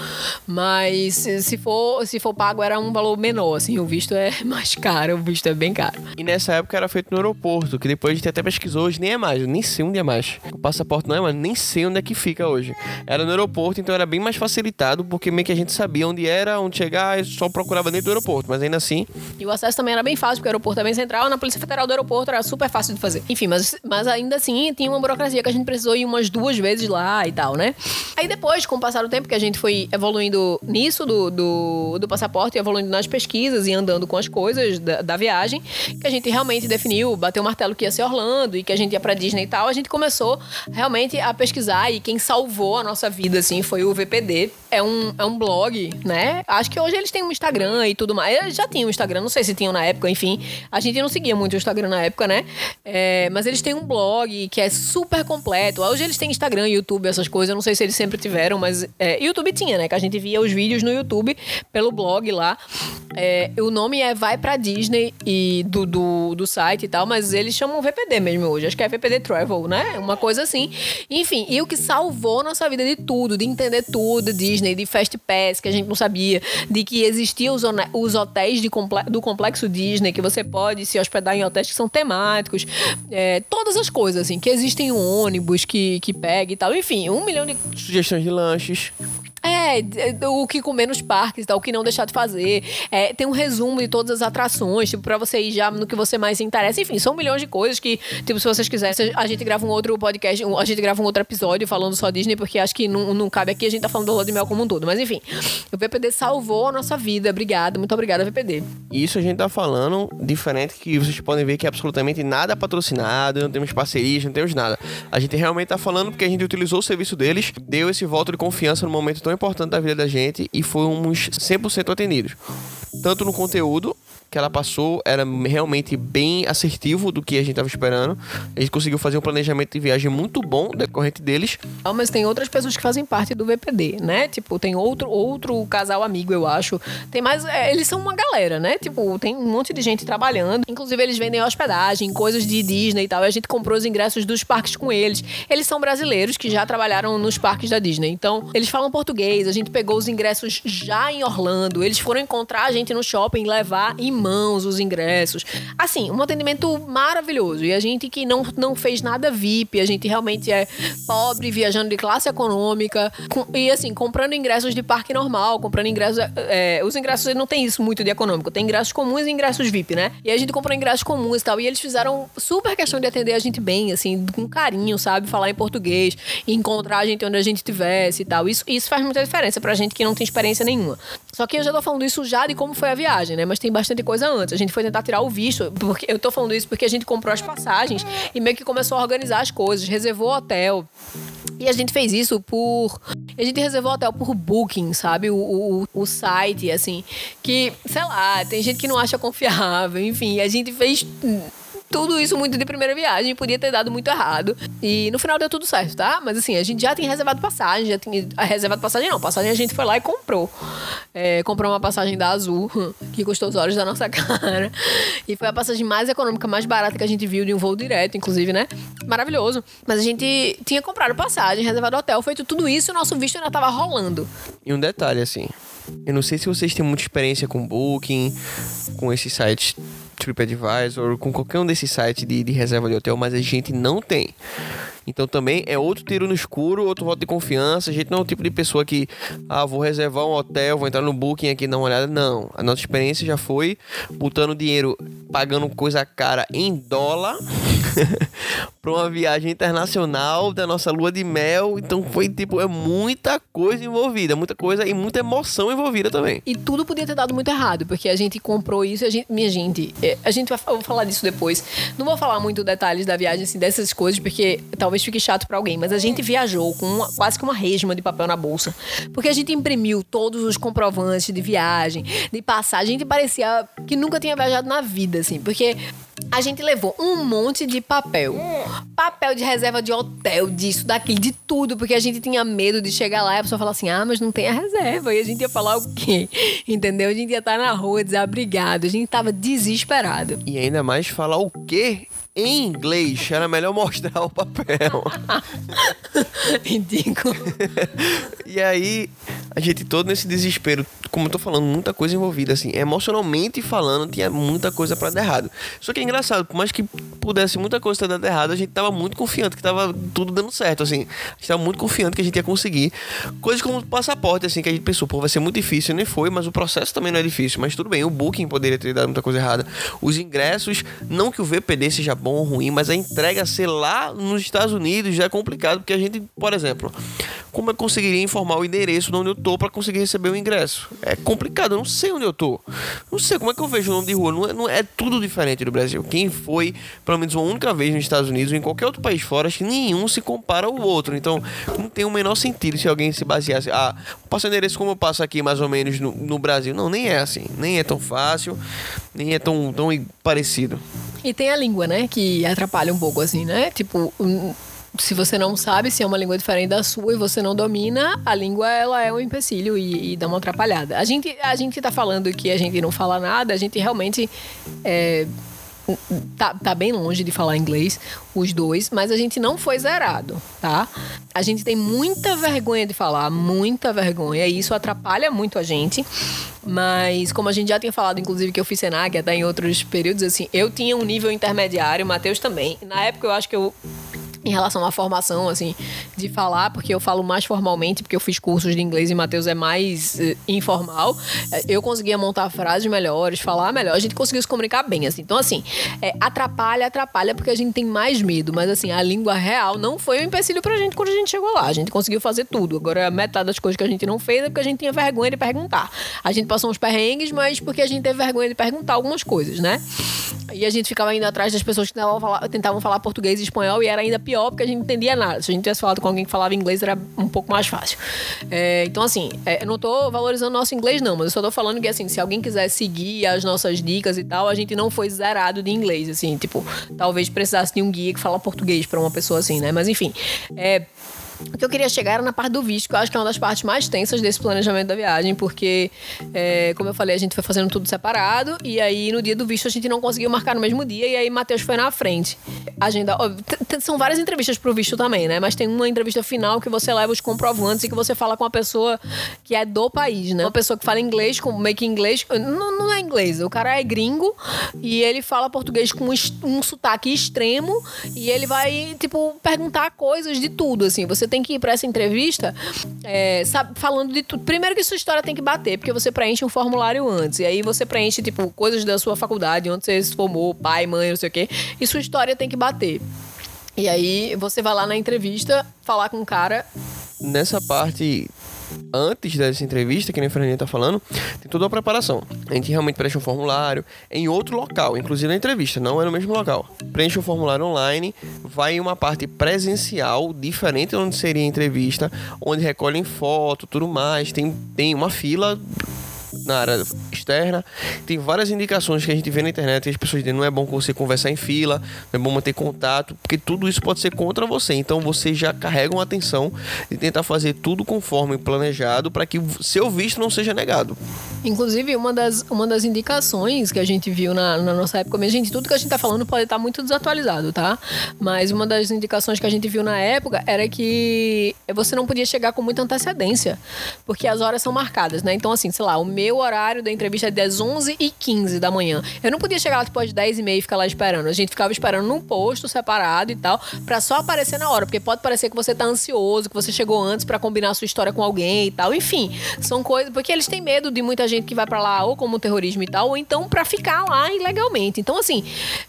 Mas se for, se for pago, era um valor menor, assim. O visto é mais caro, o visto é bem caro. E nessa época era feito no aeroporto, que depois a gente até pesquisou, hoje nem é mais, nem sei onde é mais. O passaporte não é, mas nem sei onde é que fica hoje. Era no aeroporto, então era bem mais facilitado, porque meio que a gente sabia onde era, onde chegar, só procurava dentro do aeroporto. Mas ainda assim. E o acesso também era bem fácil, porque o aeroporto é bem central, na Polícia Federal do aeroporto era super fácil de fazer. Enfim, mas, mas ainda assim tinha uma burocracia que a gente precisou ir umas duas vezes lá e tal, né? Aí depois, com o passar do tempo, que a gente foi evoluindo nisso do, do, do passaporte, evoluindo nas pesquisas e andando com as coisas da, da viagem, que a gente realmente definiu, bateu o martelo que ia ser Orlando e que a gente ia pra Disney e tal, a gente começou realmente a pesquisar e quem salvou a nossa vida, assim, foi o VPD. É um, é um blog, né? Acho que hoje eles têm um Instagram e tudo mais. Eles já tinham um Instagram, não sei se tinham na época, enfim. A gente não seguia muito o Instagram na época, né? É, mas eles têm um blog que é super completo. Hoje eles têm Instagram, YouTube, essas coisas. Eu não sei se eles sempre tiveram, mas é, YouTube tinha, né? Que a gente via os vídeos no YouTube pelo blog lá. É, o nome é Vai Pra Disney e do, do, do site e tal, mas eles chamam VPD mesmo hoje. Acho que é VPD Travel, né? Uma coisa assim. Enfim, e o que salvou nossa vida de tudo, de entender tudo, Disney, de Fast Pass, que a gente não sabia, de que existiam os, os hotéis de comple do complexo Disney, que você pode se hospedar em hotéis que são temáticos, é, todas as coisas, assim, que existem um ônibus que, que pega e tal. Enfim, um milhão de. Sugestões de lanches. É, o que comer nos parques, tá? o que não deixar de fazer. É, tem um resumo de todas as atrações, tipo, pra você ir já no que você mais se interessa. Enfim, são milhões de coisas que, tipo, se vocês quiserem, a gente grava um outro podcast, a gente grava um outro episódio falando só Disney, porque acho que não, não cabe aqui, a gente tá falando do Lua de Mel como um todo. Mas enfim, o VPD salvou a nossa vida. Obrigada, muito obrigada, VPD. Isso a gente tá falando diferente que vocês podem ver que é absolutamente nada patrocinado, não temos parcerias, não temos nada. A gente realmente tá falando porque a gente utilizou o serviço deles, deu esse voto de confiança no momento tão importante da vida da gente e fomos 100% atendidos. Tanto no conteúdo que ela passou era realmente bem assertivo do que a gente estava esperando. A gente conseguiu fazer um planejamento de viagem muito bom decorrente deles. Ah, mas tem outras pessoas que fazem parte do VPD, né? Tipo, tem outro outro casal amigo, eu acho. Tem mais, é, eles são uma galera, né? Tipo, tem um monte de gente trabalhando. Inclusive eles vendem hospedagem, coisas de Disney e tal. E a gente comprou os ingressos dos parques com eles. Eles são brasileiros que já trabalharam nos parques da Disney. Então, eles falam português. A gente pegou os ingressos já em Orlando. Eles foram encontrar a gente no shopping, levar em mãos os ingressos. Assim, um atendimento maravilhoso. E a gente que não, não fez nada VIP, a gente realmente é pobre, viajando de classe econômica. Com, e assim, comprando ingressos de parque normal, comprando ingressos. É, os ingressos não tem isso muito de econômico, tem ingressos comuns e ingressos VIP, né? E a gente comprou ingressos comuns e tal. E eles fizeram super questão de atender a gente bem, assim, com carinho, sabe? Falar em português, encontrar a gente onde a gente estivesse e tal. Isso, isso faz muita diferença pra gente que não tem experiência nenhuma. Só que eu já tô falando isso já de como foi a viagem, né? Mas tem bastante coisa antes. A gente foi tentar tirar o visto, porque eu tô falando isso porque a gente comprou as passagens e meio que começou a organizar as coisas, reservou o hotel. E a gente fez isso por. A gente reservou o hotel por booking, sabe? O, o, o site, assim. Que, sei lá, tem gente que não acha confiável. Enfim, a gente fez tudo isso muito de primeira viagem, podia ter dado muito errado. E no final deu tudo certo, tá? Mas assim, a gente já tinha reservado passagem, já tinha. A reservado passagem não, passagem a gente foi lá e comprou. É, comprou uma passagem da Azul, que custou os olhos da nossa cara. E foi a passagem mais econômica, mais barata que a gente viu de um voo direto, inclusive, né? Maravilhoso. Mas a gente tinha comprado passagem, reservado hotel, feito tudo isso e o nosso visto ainda tava rolando. E um detalhe, assim. Eu não sei se vocês têm muita experiência com Booking, com esses sites TripAdvisor, com qualquer um desses sites de, de reserva de hotel, mas a gente não tem. Então também é outro tiro no escuro, outro voto de confiança. A gente não é o tipo de pessoa que, ah, vou reservar um hotel, vou entrar no Booking aqui dar uma olhada. Não. A nossa experiência já foi botando dinheiro, pagando coisa cara em dólar para uma viagem internacional da nossa lua de mel. Então foi tipo, é muita coisa envolvida, muita coisa e muita emoção envolvida também. E tudo podia ter dado muito errado, porque a gente comprou isso a gente, minha gente, é, a gente vai falar disso depois. Não vou falar muito detalhes da viagem, assim, dessas coisas, porque talvez fique chato para alguém, mas a gente viajou com uma, quase que uma resma de papel na bolsa. Porque a gente imprimiu todos os comprovantes de viagem, de passagem. A gente parecia que nunca tinha viajado na vida, assim, porque A gente levou um monte de papel. Papel de reserva de hotel, disso, daquilo, de tudo, porque a gente tinha medo de chegar lá e a pessoa falar assim: ah, mas não tem a reserva. E a gente ia falar o quê? Entendeu? A gente ia estar na rua desabrigado, a gente tava desesperado. E ainda mais falar o quê? Em inglês, era melhor mostrar o papel. Ridículo. e aí, a gente todo nesse desespero, como eu tô falando, muita coisa envolvida, assim, emocionalmente falando, tinha muita coisa para dar errado. Só que é engraçado, por mais que pudesse muita coisa ter dado errado, a gente tava muito confiante que tava tudo dando certo, assim. A gente tava muito confiante que a gente ia conseguir. Coisas como passaporte, assim, que a gente pensou, pô, vai ser muito difícil, nem foi, mas o processo também não é difícil. Mas tudo bem, o booking poderia ter dado muita coisa errada. Os ingressos, não que o VPD seja bom ou ruim, mas a entrega ser lá nos Estados Unidos já é complicado, porque a gente, por exemplo, como eu conseguiria informar o endereço de onde eu tô para conseguir receber o ingresso? É complicado, eu não sei onde eu tô. Não sei como é que eu vejo o nome de rua. Não é, não é tudo diferente do Brasil. Quem foi, pelo menos uma única vez nos Estados Unidos ou em qualquer outro país fora, acho que nenhum se compara ao outro. Então, não tem o menor sentido se alguém se baseasse. Ah, passo o endereço como eu passo aqui, mais ou menos, no, no Brasil. Não, nem é assim. Nem é tão fácil, nem é tão, tão parecido. E tem a língua, né? Que atrapalha um pouco, assim, né? Tipo, se você não sabe se é uma língua diferente da sua e você não domina, a língua ela é um empecilho e, e dá uma atrapalhada. A gente, a gente tá falando que a gente não fala nada, a gente realmente é, tá, tá bem longe de falar inglês, os dois, mas a gente não foi zerado, tá? A gente tem muita vergonha de falar, muita vergonha, e isso atrapalha muito a gente. Mas, como a gente já tinha falado, inclusive, que eu fiz Senac até em outros períodos, assim, eu tinha um nível intermediário, o Matheus também. Na época eu acho que eu em relação à formação, assim, de falar, porque eu falo mais formalmente, porque eu fiz cursos de inglês e Matheus é mais uh, informal. Eh, eu conseguia montar frases melhores, falar melhor, a gente conseguiu se comunicar bem, assim. Então, assim, é, atrapalha, atrapalha, porque a gente tem mais medo, mas, assim, a língua real não foi um empecilho pra gente quando a gente chegou lá. A gente conseguiu fazer tudo. Agora, metade das coisas que a gente não fez é porque a gente tinha vergonha de perguntar. A gente passou uns perrengues, mas porque a gente teve vergonha de perguntar algumas coisas, né? E a gente ficava indo atrás das pessoas que tentavam falar, tentavam falar português e espanhol e era ainda pior porque a gente não entendia nada. Se a gente tivesse falado com alguém que falava inglês, era um pouco mais fácil. É, então, assim, é, eu não tô valorizando nosso inglês, não, mas eu só tô falando que, assim, se alguém quiser seguir as nossas dicas e tal, a gente não foi zerado de inglês, assim, tipo, talvez precisasse de um guia que fala português para uma pessoa assim, né? Mas, enfim, é o que eu queria chegar era na parte do visto, que eu acho que é uma das partes mais tensas desse planejamento da viagem, porque, é, como eu falei, a gente foi fazendo tudo separado, e aí no dia do visto a gente não conseguiu marcar no mesmo dia, e aí Matheus foi na frente. Agenda. Ó, são várias entrevistas pro visto também, né? Mas tem uma entrevista final que você leva os comprovantes e que você fala com uma pessoa que é do país, né? Uma pessoa que fala inglês, com meio que inglês. Não, não é inglês, o cara é gringo e ele fala português com um, um sotaque extremo, e ele vai, tipo, perguntar coisas de tudo, assim. Você você tem que ir para essa entrevista é, sabe, falando de tudo. Primeiro que sua história tem que bater, porque você preenche um formulário antes. E aí você preenche, tipo, coisas da sua faculdade, onde você se formou, pai, mãe, não sei o quê. E sua história tem que bater. E aí você vai lá na entrevista falar com o cara. Nessa parte antes dessa entrevista, que nem a Fernandinha tá falando, tem toda a preparação. A gente realmente preenche um formulário em outro local, inclusive na entrevista, não é no mesmo local. Preenche um formulário online, vai em uma parte presencial, diferente de onde seria a entrevista, onde recolhem foto, tudo mais, tem, tem uma fila na área externa. Tem várias indicações que a gente vê na internet. As pessoas dizem não é bom você conversar em fila, não é bom manter contato, porque tudo isso pode ser contra você. Então você já carrega uma atenção de tentar fazer tudo conforme planejado para que seu visto não seja negado. Inclusive, uma das, uma das indicações que a gente viu na, na nossa época, minha gente, tudo que a gente está falando pode estar tá muito desatualizado, tá? Mas uma das indicações que a gente viu na época era que você não podia chegar com muita antecedência, porque as horas são marcadas, né? Então, assim, sei lá, o meu horário da entrevista é das 11 e 15 da manhã. Eu não podia chegar lá depois de 10 e meia e ficar lá esperando. A gente ficava esperando num posto separado e tal, para só aparecer na hora, porque pode parecer que você tá ansioso, que você chegou antes para combinar a sua história com alguém e tal. Enfim, são coisas. Porque eles têm medo de muita gente que vai para lá ou como terrorismo e tal, ou então para ficar lá ilegalmente. Então, assim,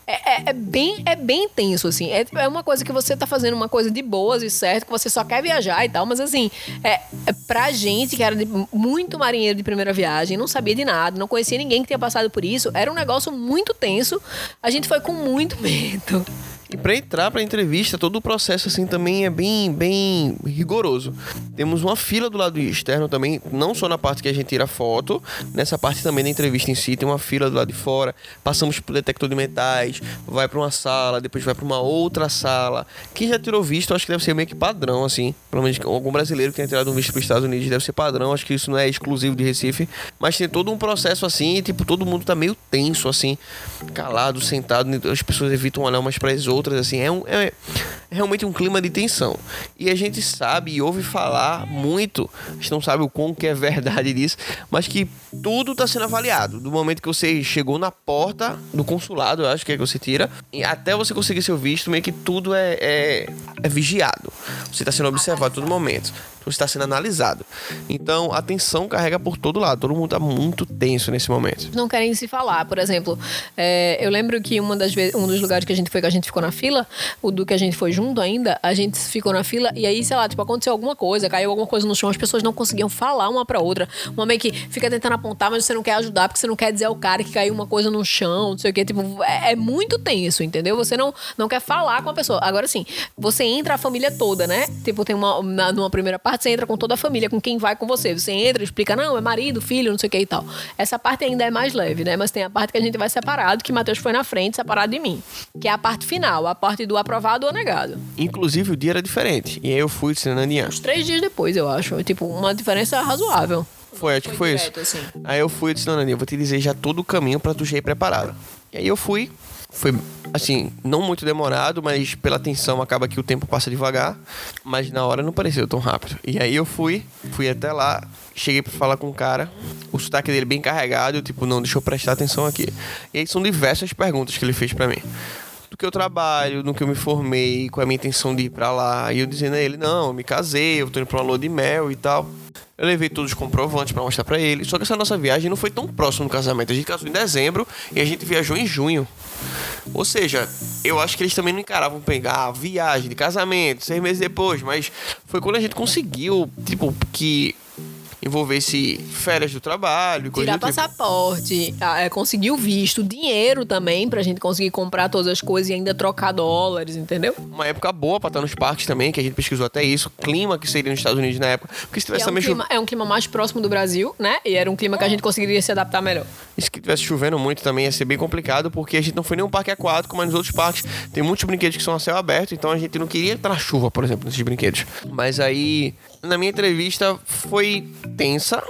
é, é, é, bem, é bem tenso, assim. É, é uma coisa que você tá fazendo uma coisa de boas e certo, que você só quer viajar e tal, mas assim, é, é pra gente que era de, muito marinheiro de primeira viagem viagem, não sabia de nada, não conhecia ninguém que tinha passado por isso. Era um negócio muito tenso. A gente foi com muito medo. E para entrar para entrevista, todo o processo assim também é bem, bem rigoroso. Temos uma fila do lado externo também, não só na parte que a gente tira foto, nessa parte também da entrevista em si, tem uma fila do lado de fora. Passamos por detector de metais, vai para uma sala, depois vai para uma outra sala. Quem já tirou visto, acho que deve ser meio que padrão assim. Pelo menos algum brasileiro que tenha tirado um visto para os Estados Unidos deve ser padrão. Acho que isso não é exclusivo de Recife, mas tem todo um processo assim, e, tipo, todo mundo tá meio tenso assim, calado, sentado, as pessoas evitam olhar umas para as outras outras, assim, é, um, é, realmente um clima de tensão. E a gente sabe e ouve falar muito, a gente não sabe o quão que é verdade disso, mas que tudo está sendo avaliado. Do momento que você chegou na porta do consulado, eu acho que é que você tira, e até você conseguir seu visto, meio que tudo é, é, é vigiado. Você está sendo observado a todo momento está sendo analisado. Então, a tensão carrega por todo lado. Todo mundo está muito tenso nesse momento. Não querem se falar. Por exemplo, é, eu lembro que uma das um dos lugares que a gente foi, que a gente ficou na fila, o do que a gente foi junto ainda, a gente ficou na fila e aí, sei lá, tipo, aconteceu alguma coisa, caiu alguma coisa no chão, as pessoas não conseguiam falar uma pra outra. Uma meio que fica tentando apontar, mas você não quer ajudar porque você não quer dizer ao cara que caiu uma coisa no chão, não sei o que. Tipo, é, é muito tenso, entendeu? Você não, não quer falar com a pessoa. Agora, sim, você entra a família toda, né? Tipo, tem uma, na, numa primeira parte, você entra com toda a família, com quem vai com você. Você entra, explica, não, é marido, filho, não sei o que e tal. Essa parte ainda é mais leve, né? Mas tem a parte que a gente vai separado, que Matheus foi na frente, separado de mim. Que é a parte final, a parte do aprovado ou negado. Inclusive, o dia era diferente. E aí eu fui de Senandian. Uns três dias depois, eu acho. Tipo, uma diferença razoável. Foi, acho que foi direto, isso. Assim. Aí eu fui e disse, Nani, eu vou te dizer já todo o caminho para tu já ir preparado. E aí eu fui, foi assim, não muito demorado, mas pela tensão acaba que o tempo passa devagar, mas na hora não pareceu tão rápido. E aí eu fui, fui até lá, cheguei para falar com o cara, o sotaque dele bem carregado, eu, tipo, não, deixa eu prestar atenção aqui. E aí são diversas perguntas que ele fez para mim. Do que eu trabalho, no que eu me formei, é a minha intenção de ir para lá. E eu dizendo a ele, não, eu me casei, eu tô indo pra uma lua de mel e tal. Eu levei todos os comprovantes para mostrar para ele. Só que essa nossa viagem não foi tão próximo do casamento. A gente casou em dezembro e a gente viajou em junho. Ou seja, eu acho que eles também não encaravam pegar viagem de casamento, seis meses depois, mas foi quando a gente conseguiu, tipo, que envolvesse férias do trabalho, coisa Tirar tipo. passaporte, ah, é, conseguir o visto, dinheiro também pra gente conseguir comprar todas as coisas e ainda trocar dólares, entendeu? Uma época boa pra estar nos parques também, que a gente pesquisou até isso, clima que seria nos Estados Unidos na época, porque se tivesse é um também clima, É um clima mais próximo do Brasil, né? E era um clima que a gente conseguiria se adaptar melhor. E se tivesse chovendo muito também ia ser bem complicado, porque a gente não foi nem um parque aquático, mas nos outros parques tem muitos brinquedos que são a céu aberto, então a gente não queria entrar na chuva, por exemplo, nesses brinquedos. Mas aí na minha entrevista foi tensa,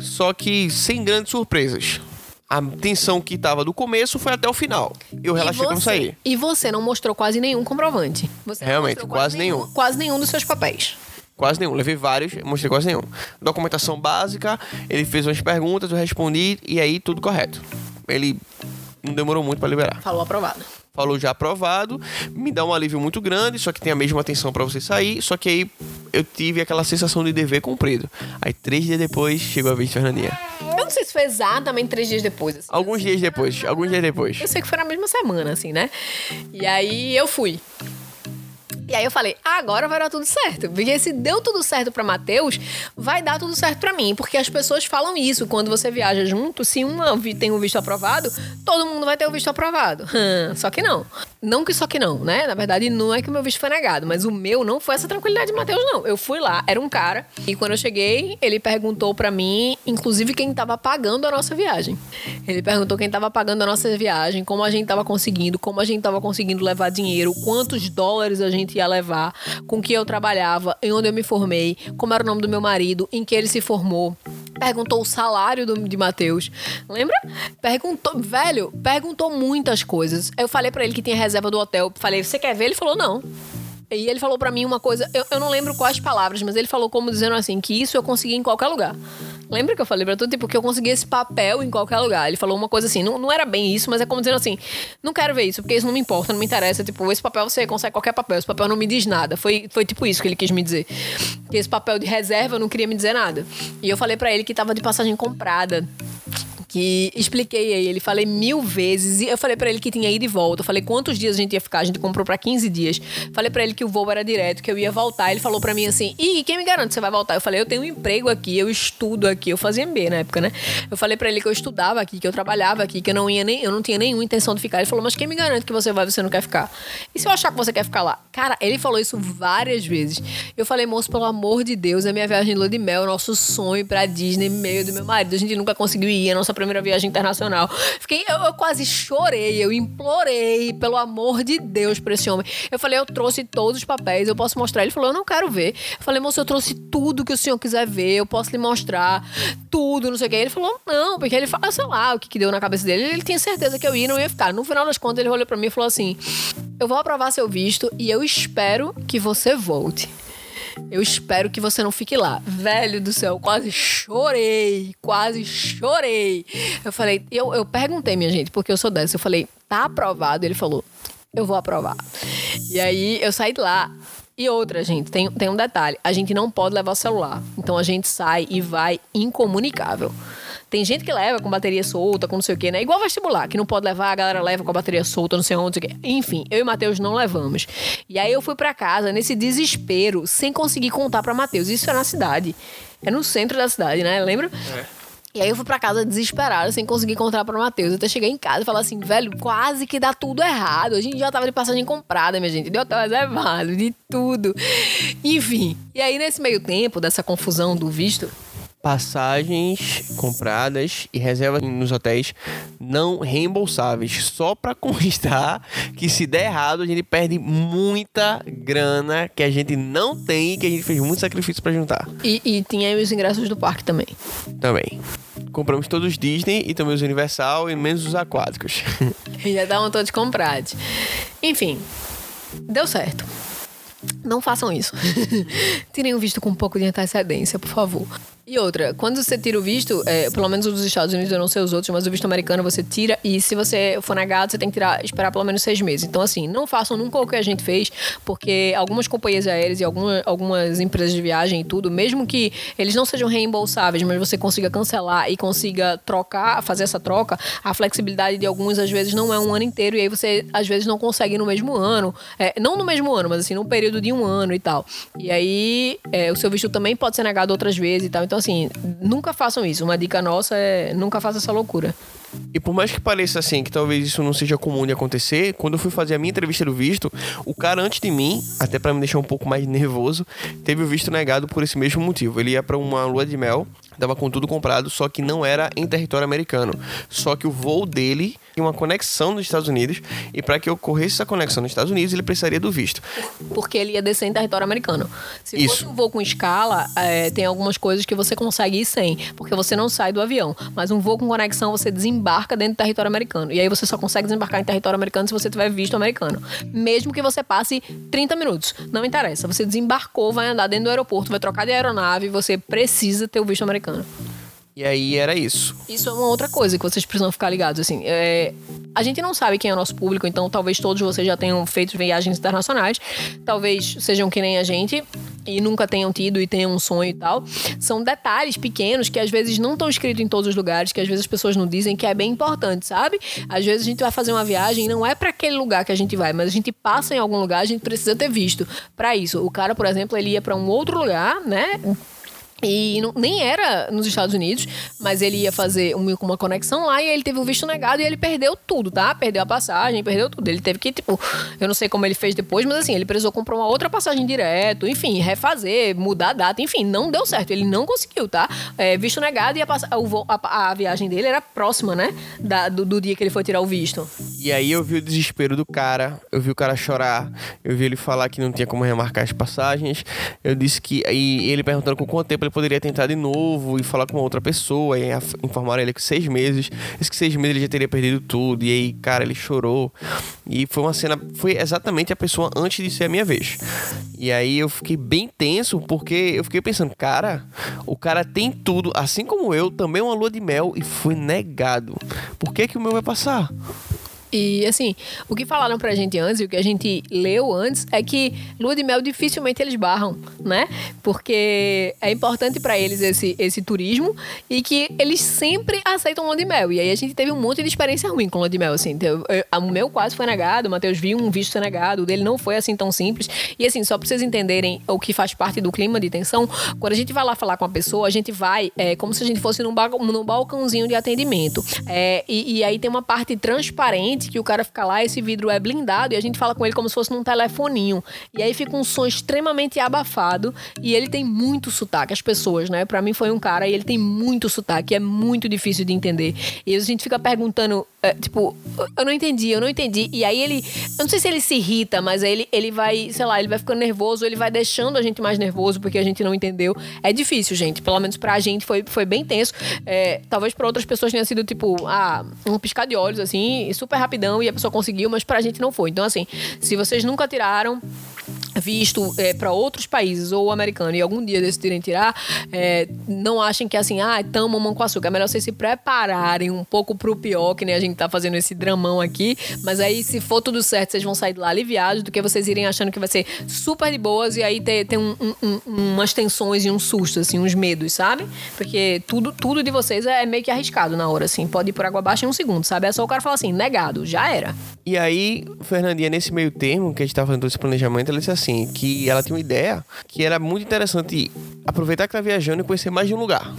só que sem grandes surpresas. A tensão que tava do começo foi até o final. Eu relaxei quando saí. E você não mostrou quase nenhum comprovante. Você Realmente, quase, quase nenhum, nenhum. Quase nenhum dos seus papéis. Quase nenhum. Levei vários, mostrei quase nenhum. Documentação básica, ele fez umas perguntas, eu respondi e aí tudo correto. Ele não demorou muito para liberar. Falou aprovado falou já aprovado, me dá um alívio muito grande, só que tem a mesma atenção para você sair, só que aí eu tive aquela sensação de dever cumprido. Aí três dias depois chegou a vez de Fernandinha. Eu não sei se foi exatamente três dias depois. Assim, alguns dias depois, alguns dias depois. Eu sei que foi na mesma semana, assim, né? E aí eu fui. E aí eu falei, agora vai dar tudo certo. Porque se deu tudo certo para Matheus, vai dar tudo certo para mim. Porque as pessoas falam isso quando você viaja junto. Se uma tem o visto aprovado, todo mundo vai ter o visto aprovado. só que não. Não que só que não, né? Na verdade, não é que o meu visto foi negado, mas o meu não foi essa tranquilidade de Matheus, não. Eu fui lá, era um cara, e quando eu cheguei, ele perguntou para mim, inclusive, quem tava pagando a nossa viagem. Ele perguntou quem tava pagando a nossa viagem, como a gente tava conseguindo, como a gente tava conseguindo levar dinheiro, quantos dólares a gente ia levar, com que eu trabalhava, em onde eu me formei, como era o nome do meu marido, em que ele se formou. Perguntou o salário do, de Matheus. Lembra? Perguntou, velho, perguntou muitas coisas. Eu falei para ele que tinha reserva do hotel. Falei, você quer ver? Ele falou, não. E ele falou para mim uma coisa, eu, eu não lembro quais palavras, mas ele falou como dizendo assim, que isso eu consegui em qualquer lugar. Lembra que eu falei pra tu, tipo, que eu consegui esse papel em qualquer lugar? Ele falou uma coisa assim, não, não era bem isso, mas é como dizendo assim, não quero ver isso, porque isso não me importa, não me interessa. Tipo, esse papel você consegue qualquer papel, esse papel não me diz nada. Foi, foi tipo isso que ele quis me dizer. Que esse papel de reserva não queria me dizer nada. E eu falei para ele que tava de passagem comprada que expliquei a ele, falei mil vezes, e eu falei para ele que tinha ido e volta, eu falei quantos dias a gente ia ficar, a gente comprou para 15 dias. Falei para ele que o voo era direto, que eu ia voltar. Ele falou para mim assim: "E quem me garante que você vai voltar?" Eu falei: "Eu tenho um emprego aqui, eu estudo aqui, eu fazia MBA na época, né? Eu falei para ele que eu estudava aqui, que eu trabalhava aqui, que eu não ia nem, eu não tinha nenhuma intenção de ficar. Ele falou: "Mas quem me garante que você vai, você não quer ficar?" E se eu achar que você quer ficar lá? Cara, ele falou isso várias vezes. Eu falei: "Moço, pelo amor de Deus, é minha viagem de lua de mel, nosso sonho para Disney, meio do meu marido. A gente nunca conseguiu ir, a nossa primeira viagem internacional. Fiquei, eu, eu quase chorei, eu implorei, pelo amor de Deus, pra esse homem. Eu falei, eu trouxe todos os papéis, eu posso mostrar. Ele falou, eu não quero ver. Eu falei, moço, eu trouxe tudo que o senhor quiser ver, eu posso lhe mostrar tudo, não sei o que. Ele falou, não, porque ele fala, sei lá, o que, que deu na cabeça dele. Ele tinha certeza que eu ia não ia ficar. No final das contas, ele olhou pra mim e falou assim: eu vou aprovar seu visto e eu espero que você volte. Eu espero que você não fique lá. Velho do céu, quase chorei, quase chorei. Eu falei, eu, eu perguntei, minha gente, porque eu sou dessa. Eu falei, tá aprovado? Ele falou, eu vou aprovar. E aí eu saí de lá. E outra, gente, tem, tem um detalhe: a gente não pode levar o celular. Então a gente sai e vai incomunicável. Tem gente que leva com bateria solta, com não sei o quê, né? Igual vestibular, que não pode levar, a galera leva com a bateria solta, não sei onde, não sei o quê. Enfim, eu e Matheus não levamos. E aí eu fui para casa nesse desespero, sem conseguir contar para Matheus. Isso é na cidade. É no centro da cidade, né? Lembra? É. E aí eu fui pra casa desesperada, sem conseguir contar pra Matheus. Até cheguei em casa e falei assim, velho, quase que dá tudo errado. A gente já tava de passagem comprada, minha gente. De hotel reservado, de tudo. Enfim. E aí, nesse meio tempo, dessa confusão do visto, passagens compradas e reservas nos hotéis não reembolsáveis. Só para constar que se der errado, a gente perde muita grana que a gente não tem e que a gente fez muito sacrifício para juntar. E, e tinha os ingressos do parque também. Também. Compramos todos os Disney e também os Universal e menos os aquáticos. Já estavam todos comprados. Enfim, deu certo. Não façam isso. Tirem o visto com um pouco de antecedência, por favor. E outra, quando você tira o visto, é, pelo menos o dos Estados Unidos, eu não sei os outros, mas o visto americano você tira e se você for negado, você tem que tirar, esperar pelo menos seis meses. Então, assim, não façam nunca o que a gente fez, porque algumas companhias aéreas e alguma, algumas empresas de viagem e tudo, mesmo que eles não sejam reembolsáveis, mas você consiga cancelar e consiga trocar, fazer essa troca, a flexibilidade de alguns às vezes não é um ano inteiro e aí você às vezes não consegue no mesmo ano, é, não no mesmo ano, mas assim, num período de um ano e tal. E aí é, o seu visto também pode ser negado outras vezes e tal. Então, assim, nunca façam isso. Uma dica nossa é nunca faça essa loucura. E por mais que pareça assim, que talvez isso não seja comum de acontecer, quando eu fui fazer a minha entrevista do visto, o cara antes de mim, até para me deixar um pouco mais nervoso, teve o visto negado por esse mesmo motivo. Ele ia para uma lua de mel, tava com tudo comprado, só que não era em território americano. Só que o voo dele tinha uma conexão nos Estados Unidos e para que ocorresse essa conexão nos Estados Unidos, ele precisaria do visto. Porque ele ia descer em território americano. Se Isso. fosse um voo com escala, é, tem algumas coisas que você consegue ir sem, porque você não sai do avião. Mas um voo com conexão, você desembarca dentro do território americano. E aí você só consegue desembarcar em território americano se você tiver visto americano. Mesmo que você passe 30 minutos. Não interessa. Você desembarcou, vai andar dentro do aeroporto, vai trocar de aeronave, você precisa ter o visto americano. E aí era isso. Isso é uma outra coisa que vocês precisam ficar ligados. Assim, é, a gente não sabe quem é o nosso público, então talvez todos vocês já tenham feito viagens internacionais, talvez sejam que nem a gente e nunca tenham tido e tenham um sonho e tal. São detalhes pequenos que às vezes não estão escritos em todos os lugares, que às vezes as pessoas não dizem que é bem importante, sabe? Às vezes a gente vai fazer uma viagem e não é para aquele lugar que a gente vai, mas a gente passa em algum lugar, a gente precisa ter visto para isso. O cara, por exemplo, ele ia para um outro lugar, né? E não, nem era nos Estados Unidos, mas ele ia fazer uma, uma conexão lá e ele teve o visto negado e ele perdeu tudo, tá? Perdeu a passagem, perdeu tudo. Ele teve que, tipo, eu não sei como ele fez depois, mas assim, ele precisou comprar uma outra passagem direto, enfim, refazer, mudar a data, enfim, não deu certo. Ele não conseguiu, tá? É, visto negado e a, a, a, viagem dele era próxima, né? Da, do, do dia que ele foi tirar o visto. E aí eu vi o desespero do cara, eu vi o cara chorar, eu vi ele falar que não tinha como remarcar as passagens. Eu disse que. E ele perguntando com quanto tempo ele poderia tentar de novo e falar com outra pessoa. E informaram ele que seis meses. Esses seis meses ele já teria perdido tudo. E aí, cara, ele chorou. E foi uma cena. Foi exatamente a pessoa antes de ser a minha vez. E aí eu fiquei bem tenso, porque eu fiquei pensando, cara, o cara tem tudo, assim como eu, também uma lua de mel, e foi negado. Por que, que o meu vai passar? E assim, o que falaram pra gente antes e o que a gente leu antes é que lua de mel dificilmente eles barram, né? Porque é importante para eles esse, esse turismo e que eles sempre aceitam lua de mel. E aí a gente teve um monte de experiência ruim com lua de mel, assim. O meu quase foi negado, o Matheus viu um visto negado, o dele não foi assim tão simples. E assim, só pra vocês entenderem o que faz parte do clima de tensão, quando a gente vai lá falar com a pessoa, a gente vai é, como se a gente fosse num, ba num balcãozinho de atendimento. É, e, e aí tem uma parte transparente que o cara fica lá, esse vidro é blindado e a gente fala com ele como se fosse num telefoninho. E aí fica um som extremamente abafado e ele tem muito sotaque, as pessoas, né? Pra mim foi um cara e ele tem muito sotaque, é muito difícil de entender. E a gente fica perguntando, é, tipo, eu não entendi, eu não entendi. E aí ele, eu não sei se ele se irrita, mas aí ele, ele vai, sei lá, ele vai ficando nervoso, ele vai deixando a gente mais nervoso porque a gente não entendeu. É difícil, gente. Pelo menos pra gente foi, foi bem tenso. É, talvez pra outras pessoas tenha sido, tipo, ah, um piscar de olhos, assim, super rapidão e a pessoa conseguiu, mas pra gente não foi. Então, assim, se vocês nunca tiraram visto é, para outros países ou americano e algum dia decidirem tirar, é, não achem que assim, ah, tamo mamão com açúcar. É melhor vocês se prepararem um pouco pro pior, que nem a gente tá fazendo esse dramão aqui. Mas aí, se for tudo certo, vocês vão sair de lá aliviados do que vocês irem achando que vai ser super de boas e aí ter, ter um, um, um, umas tensões e um susto, assim, uns medos, sabe? Porque tudo, tudo de vocês é meio que arriscado na hora, assim. Pode ir por água abaixo em um segundo, sabe? É só o cara falar assim, negado, já era. E aí, Fernandinha, nesse meio termo que a gente tá fazendo esse planejamento, ela disse assim, que ela tinha uma ideia que era muito interessante aproveitar que tá viajando e conhecer mais de um lugar.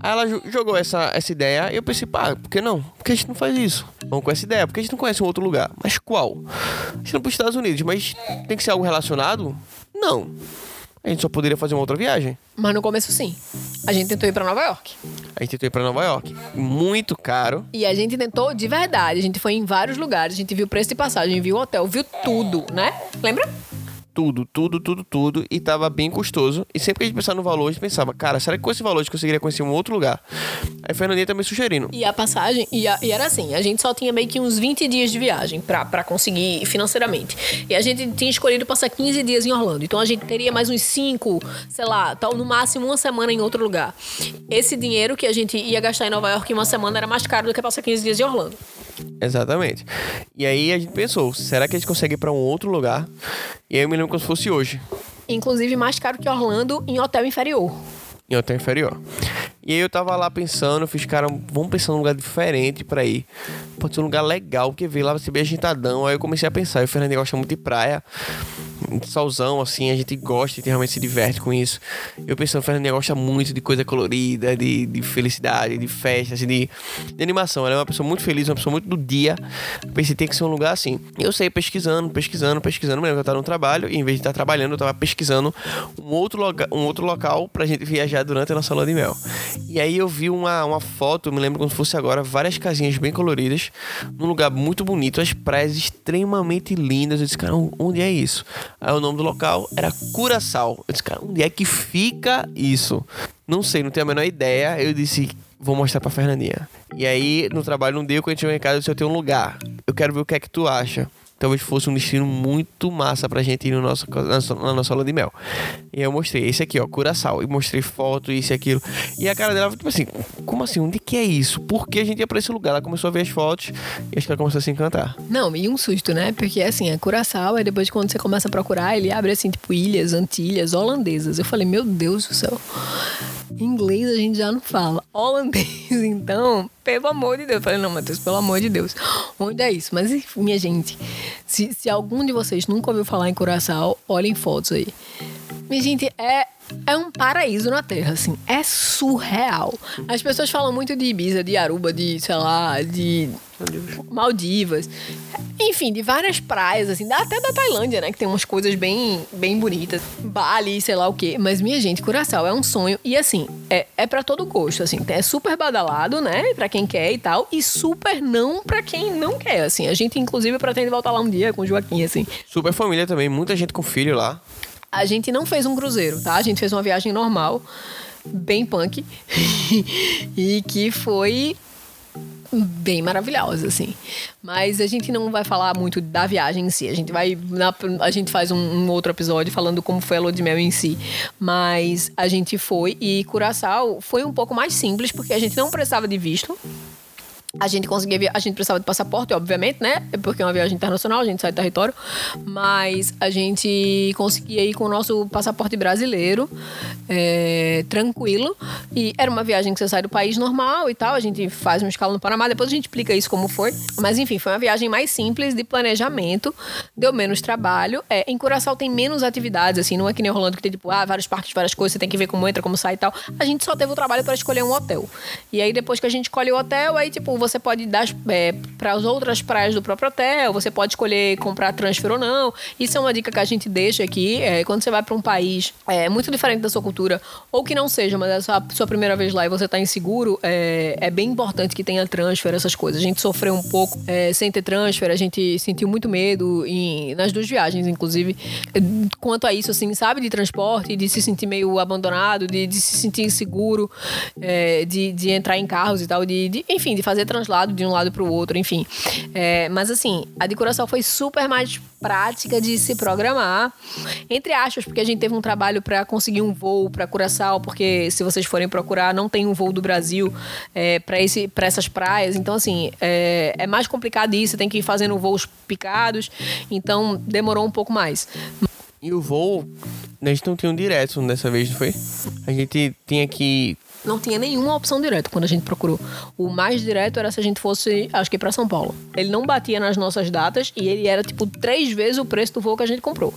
Aí ela jogou essa, essa ideia e eu pensei, pá, por que não? Por que a gente não faz isso? Vamos com essa ideia, porque a gente não conhece um outro lugar. Mas qual? A gente não para os Estados Unidos, mas tem que ser algo relacionado? Não. A gente só poderia fazer uma outra viagem. Mas no começo sim. A gente tentou ir para Nova York. A gente tentou ir para Nova York. Muito caro. E a gente tentou de verdade. A gente foi em vários lugares, a gente viu preço de passagem, viu hotel, viu tudo, né? Lembra? Tudo, tudo, tudo, tudo, e tava bem custoso. E sempre que a gente pensava no valor, a gente pensava, cara, será que com esse valor a gente conseguiria conhecer um outro lugar? Aí a Fernandinha também sugerindo. E a passagem, e, a, e, era assim, a gente só tinha meio que uns 20 dias de viagem pra, pra conseguir financeiramente. E a gente tinha escolhido passar 15 dias em Orlando. Então a gente teria mais uns 5, sei lá, tal, no máximo uma semana em outro lugar. Esse dinheiro que a gente ia gastar em Nova York em uma semana era mais caro do que passar 15 dias em Orlando. Exatamente. E aí a gente pensou, será que a gente consegue ir para um outro lugar? E aí eu me lembro como se fosse hoje. Inclusive mais caro que Orlando em hotel inferior. Em hotel inferior. E aí eu tava lá pensando, fiz, cara, vamos pensar num lugar diferente para ir. Pode ser um lugar legal, porque veio lá vai ser bem agitadão. Aí eu comecei a pensar, e o Fernando gosta muito de praia solzão, assim, a gente gosta, gente realmente se diverte com isso. Eu pensando, Fernandinha gosta muito de coisa colorida, de, de felicidade, de festa, assim, de, de animação. Ela é uma pessoa muito feliz, uma pessoa muito do dia. Eu pensei, tem que ser um lugar assim. Eu sei, pesquisando, pesquisando, pesquisando. Me lembro que eu tava no trabalho, e em vez de estar trabalhando, eu tava pesquisando um outro, loga, um outro local pra gente viajar durante a nossa lua de mel. E aí eu vi uma, uma foto, me lembro como se fosse agora, várias casinhas bem coloridas, num lugar muito bonito, as praias extremamente lindas. Eu disse, cara, onde é isso? Aí o nome do local era Curaçao. Eu disse, cara, onde é que fica isso? Não sei, não tenho a menor ideia. Eu disse, vou mostrar pra Fernandinha. E aí, no trabalho, não deu, quando a gente chegou em casa, eu disse, eu tenho um lugar. Eu quero ver o que é que tu acha talvez fosse um destino muito massa pra gente ir no nosso, na, nossa aula de mel. E eu mostrei esse aqui, ó, Curaçao. E mostrei foto, isso e aquilo. E a cara dela, tipo assim, como assim? Onde que é isso? Por que a gente ia pra esse lugar? Ela começou a ver as fotos e acho que ela começou a se encantar. Não, e um susto, né? Porque assim, é Curaçao, aí depois quando você começa a procurar, ele abre assim, tipo, ilhas, Antilhas, holandesas. Eu falei, meu Deus do céu. Inglês a gente já não fala. Holandês, então, pelo amor de Deus. Eu falei, não, Matheus, pelo amor de Deus. Onde é isso? Mas, minha gente, se, se algum de vocês nunca ouviu falar em Curaçao, olhem fotos aí. Minha gente, é é um paraíso na Terra, assim. É surreal. As pessoas falam muito de Ibiza, de Aruba, de, sei lá, de Maldivas. Enfim, de várias praias, assim. Até da Tailândia, né? Que tem umas coisas bem, bem bonitas. Bali, sei lá o quê. Mas, minha gente, Curaçao é um sonho. E, assim, é, é para todo gosto, assim. É super badalado, né? Pra quem quer e tal. E super não pra quem não quer, assim. A gente, inclusive, pretende voltar lá um dia com o Joaquim, assim. Super família também. Muita gente com filho lá. A gente não fez um cruzeiro, tá? A gente fez uma viagem normal, bem punk, e que foi bem maravilhosa, assim. Mas a gente não vai falar muito da viagem em si. A gente vai. Na, a gente faz um, um, outro episódio falando como foi a lua de mel em si. Mas a gente foi e Curaçao foi um pouco mais simples, porque a gente não precisava de visto. A gente conseguia a gente precisava de passaporte, obviamente, né? Porque é uma viagem internacional, a gente sai do território, mas a gente conseguia ir com o nosso passaporte brasileiro, é, tranquilo. E era uma viagem que você sai do país normal e tal, a gente faz uma escala no Panamá, depois a gente explica isso como foi. Mas enfim, foi uma viagem mais simples de planejamento, deu menos trabalho. É, em Curaçao tem menos atividades, assim, não é que nem Orlando que tem tipo, ah, vários parques, várias coisas, você tem que ver como entra, como sai e tal. A gente só teve o trabalho para escolher um hotel. E aí depois que a gente escolhe o hotel, aí tipo, você pode dar é, para as outras praias do próprio hotel, você pode escolher comprar transfer ou não. Isso é uma dica que a gente deixa aqui. É, quando você vai para um país é, muito diferente da sua cultura, ou que não seja, mas é a sua, sua primeira vez lá e você está inseguro, é, é bem importante que tenha transfer, essas coisas. A gente sofreu um pouco é, sem ter transfer, a gente sentiu muito medo em, nas duas viagens, inclusive, quanto a isso, assim, sabe, de transporte, de se sentir meio abandonado, de, de se sentir inseguro, é, de, de entrar em carros e tal, de, de enfim, de fazer translado de um lado para o outro, enfim. É, mas assim, a decoração foi super mais prática de se programar, entre aspas, porque a gente teve um trabalho para conseguir um voo para Curaçao, porque se vocês forem procurar, não tem um voo do Brasil é, para essas praias. Então assim, é, é mais complicado isso. Tem que ir fazendo voos picados. Então demorou um pouco mais. E o voo, a gente não tinha um direto dessa vez, não foi? A gente tinha que não tinha nenhuma opção direta quando a gente procurou. O mais direto era se a gente fosse, acho que para São Paulo. Ele não batia nas nossas datas e ele era tipo três vezes o preço do voo que a gente comprou.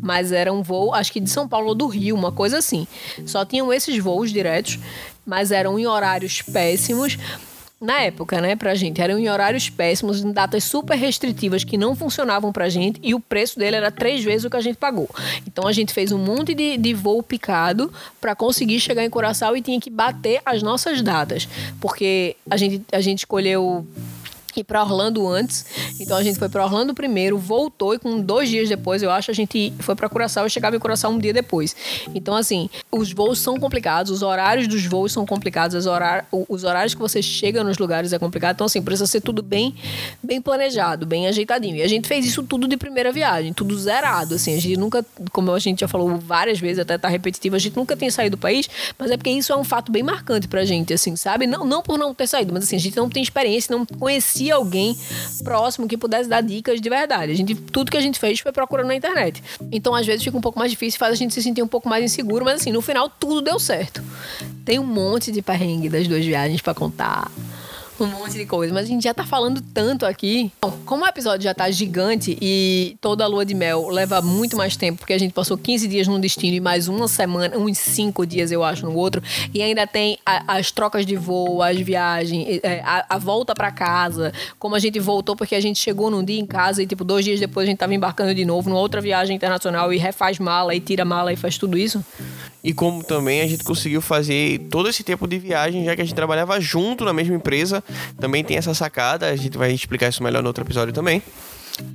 Mas era um voo, acho que de São Paulo ou do Rio, uma coisa assim. Só tinham esses voos diretos, mas eram em horários péssimos na época, né, pra gente. Eram em horários péssimos, em datas super restritivas que não funcionavam pra gente e o preço dele era três vezes o que a gente pagou. Então a gente fez um monte de, de voo picado para conseguir chegar em Coração e tinha que bater as nossas datas, porque a gente, a gente escolheu ir para Orlando antes. Então a gente foi para Orlando primeiro, voltou e com dois dias depois, eu acho, a gente foi para Curaçao e chegava em Curaçao um dia depois. Então assim, os voos são complicados, os horários dos voos são complicados, os, horários, os horários que você chega nos lugares é complicado. Então assim, precisa ser tudo bem, bem planejado, bem ajeitadinho. E a gente fez isso tudo de primeira viagem, tudo zerado. Assim, a gente nunca, como a gente já falou várias vezes, até tá repetitivo, a gente nunca tem saído do país, mas é porque isso é um fato bem marcante pra gente, assim, sabe? Não, não por não ter saído, mas assim, a gente não tem experiência, não conhecia conhecia alguém próximo que pudesse dar dicas de verdade. A gente, tudo que a gente fez foi procurando na internet. Então, às vezes, fica um pouco mais difícil, faz a gente se sentir um pouco mais inseguro, mas assim, no final tudo deu certo. Tem um monte de perrengue das duas viagens para contar um monte de coisa. Mas a gente já tá falando tanto aqui. Bom, como o episódio já tá gigante e toda a lua de mel leva muito mais tempo, porque a gente passou 15 dias num destino e mais uma semana, uns 5 dias, eu acho, no outro. E ainda tem a, as trocas de voo, as viagens, é, a, a, volta para casa. Como a gente voltou, porque a gente chegou num dia em casa e, tipo, dois dias depois a gente tava embarcando de novo numa outra viagem internacional e refaz mala e tira mala e faz tudo isso. E como também a gente conseguiu fazer todo esse tempo de viagem, já que a gente trabalhava junto na mesma empresa, também tem essa sacada, a gente vai explicar isso melhor no outro episódio também.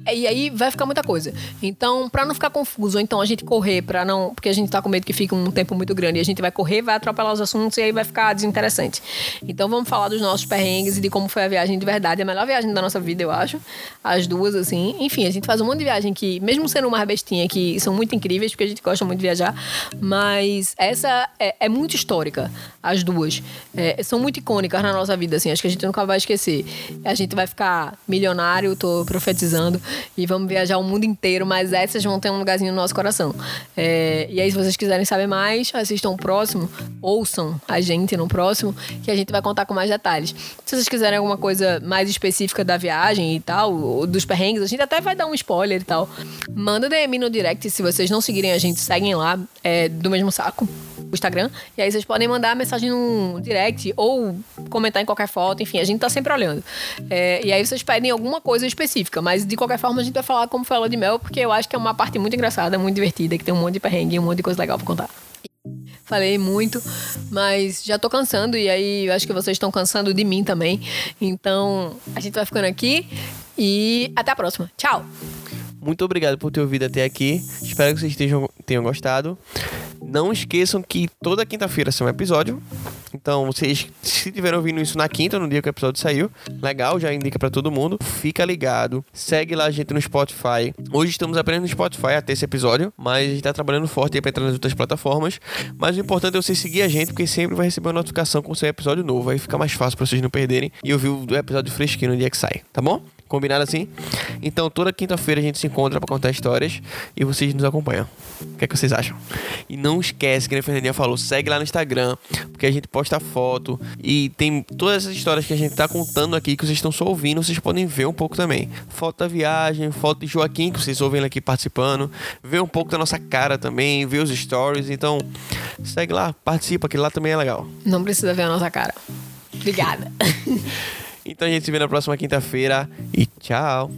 É, e aí vai ficar muita coisa. Então, para não ficar confuso, então a gente correr para não, porque a gente tá com medo que fique um tempo muito grande, e a gente vai correr, vai atropelar os assuntos e aí vai ficar desinteressante. Então, vamos falar dos nossos perrengues e de como foi a viagem de verdade, a melhor viagem da nossa vida, eu acho. As duas assim. Enfim, a gente faz um monte de viagem que, mesmo sendo uma bestinha que são muito incríveis, porque a gente gosta muito de viajar, mas essa é, é muito histórica, as duas. É, são muito icônicas na nossa vida assim, acho que a gente nunca vai esquecer. A gente vai ficar milionário, tô profetizando e vamos viajar o mundo inteiro, mas essas vão ter um lugarzinho no nosso coração. É, e aí, se vocês quiserem saber mais, assistam o próximo, ouçam a gente no próximo, que a gente vai contar com mais detalhes. Se vocês quiserem alguma coisa mais específica da viagem e tal, dos perrengues, a gente até vai dar um spoiler e tal. Manda DM no direct, se vocês não seguirem a gente, seguem lá, é, do mesmo saco o Instagram. E aí vocês podem mandar mensagem no direct ou comentar em qualquer foto. Enfim, a gente tá sempre olhando. É, e aí vocês pedem alguma coisa específica. Mas de qualquer forma, a gente vai falar como foi a lua de mel, porque eu acho que é uma parte muito engraçada, muito divertida, que tem um monte de perrengue, um monte de coisa legal pra contar. Falei muito, mas já tô cansando e aí eu acho que vocês estão cansando de mim também. Então, a gente vai ficando aqui e até a próxima. Tchau! Muito obrigado por ter ouvido até aqui. Espero que vocês tenham, tenham gostado. Não esqueçam que toda quinta-feira sai um episódio. Então, vocês, se tiverem ouvindo isso na quinta, no dia que o episódio saiu, legal, já indica para todo mundo. Fica ligado, segue lá a gente no Spotify. Hoje estamos apenas no Spotify até esse episódio, mas a gente tá trabalhando forte pra entrar nas outras plataformas. Mas o importante é você seguir a gente, porque sempre vai receber uma notificação com o seu episódio novo. Aí fica mais fácil pra vocês não perderem e ouvir o episódio fresquinho no dia que sai, tá bom? Combinado assim? Então toda quinta-feira a gente se encontra para contar histórias e vocês nos acompanham. O que é que vocês acham? E não esquece que a Fernandinha falou, segue lá no Instagram, porque a gente posta foto e tem todas essas histórias que a gente tá contando aqui que vocês estão só ouvindo, vocês podem ver um pouco também. Foto da viagem, foto de Joaquim que vocês ouvem aqui participando, ver um pouco da nossa cara também, ver os stories, então segue lá, participa que lá também é legal. Não precisa ver a nossa cara. Obrigada. Então a gente se vê na próxima quinta-feira e tchau.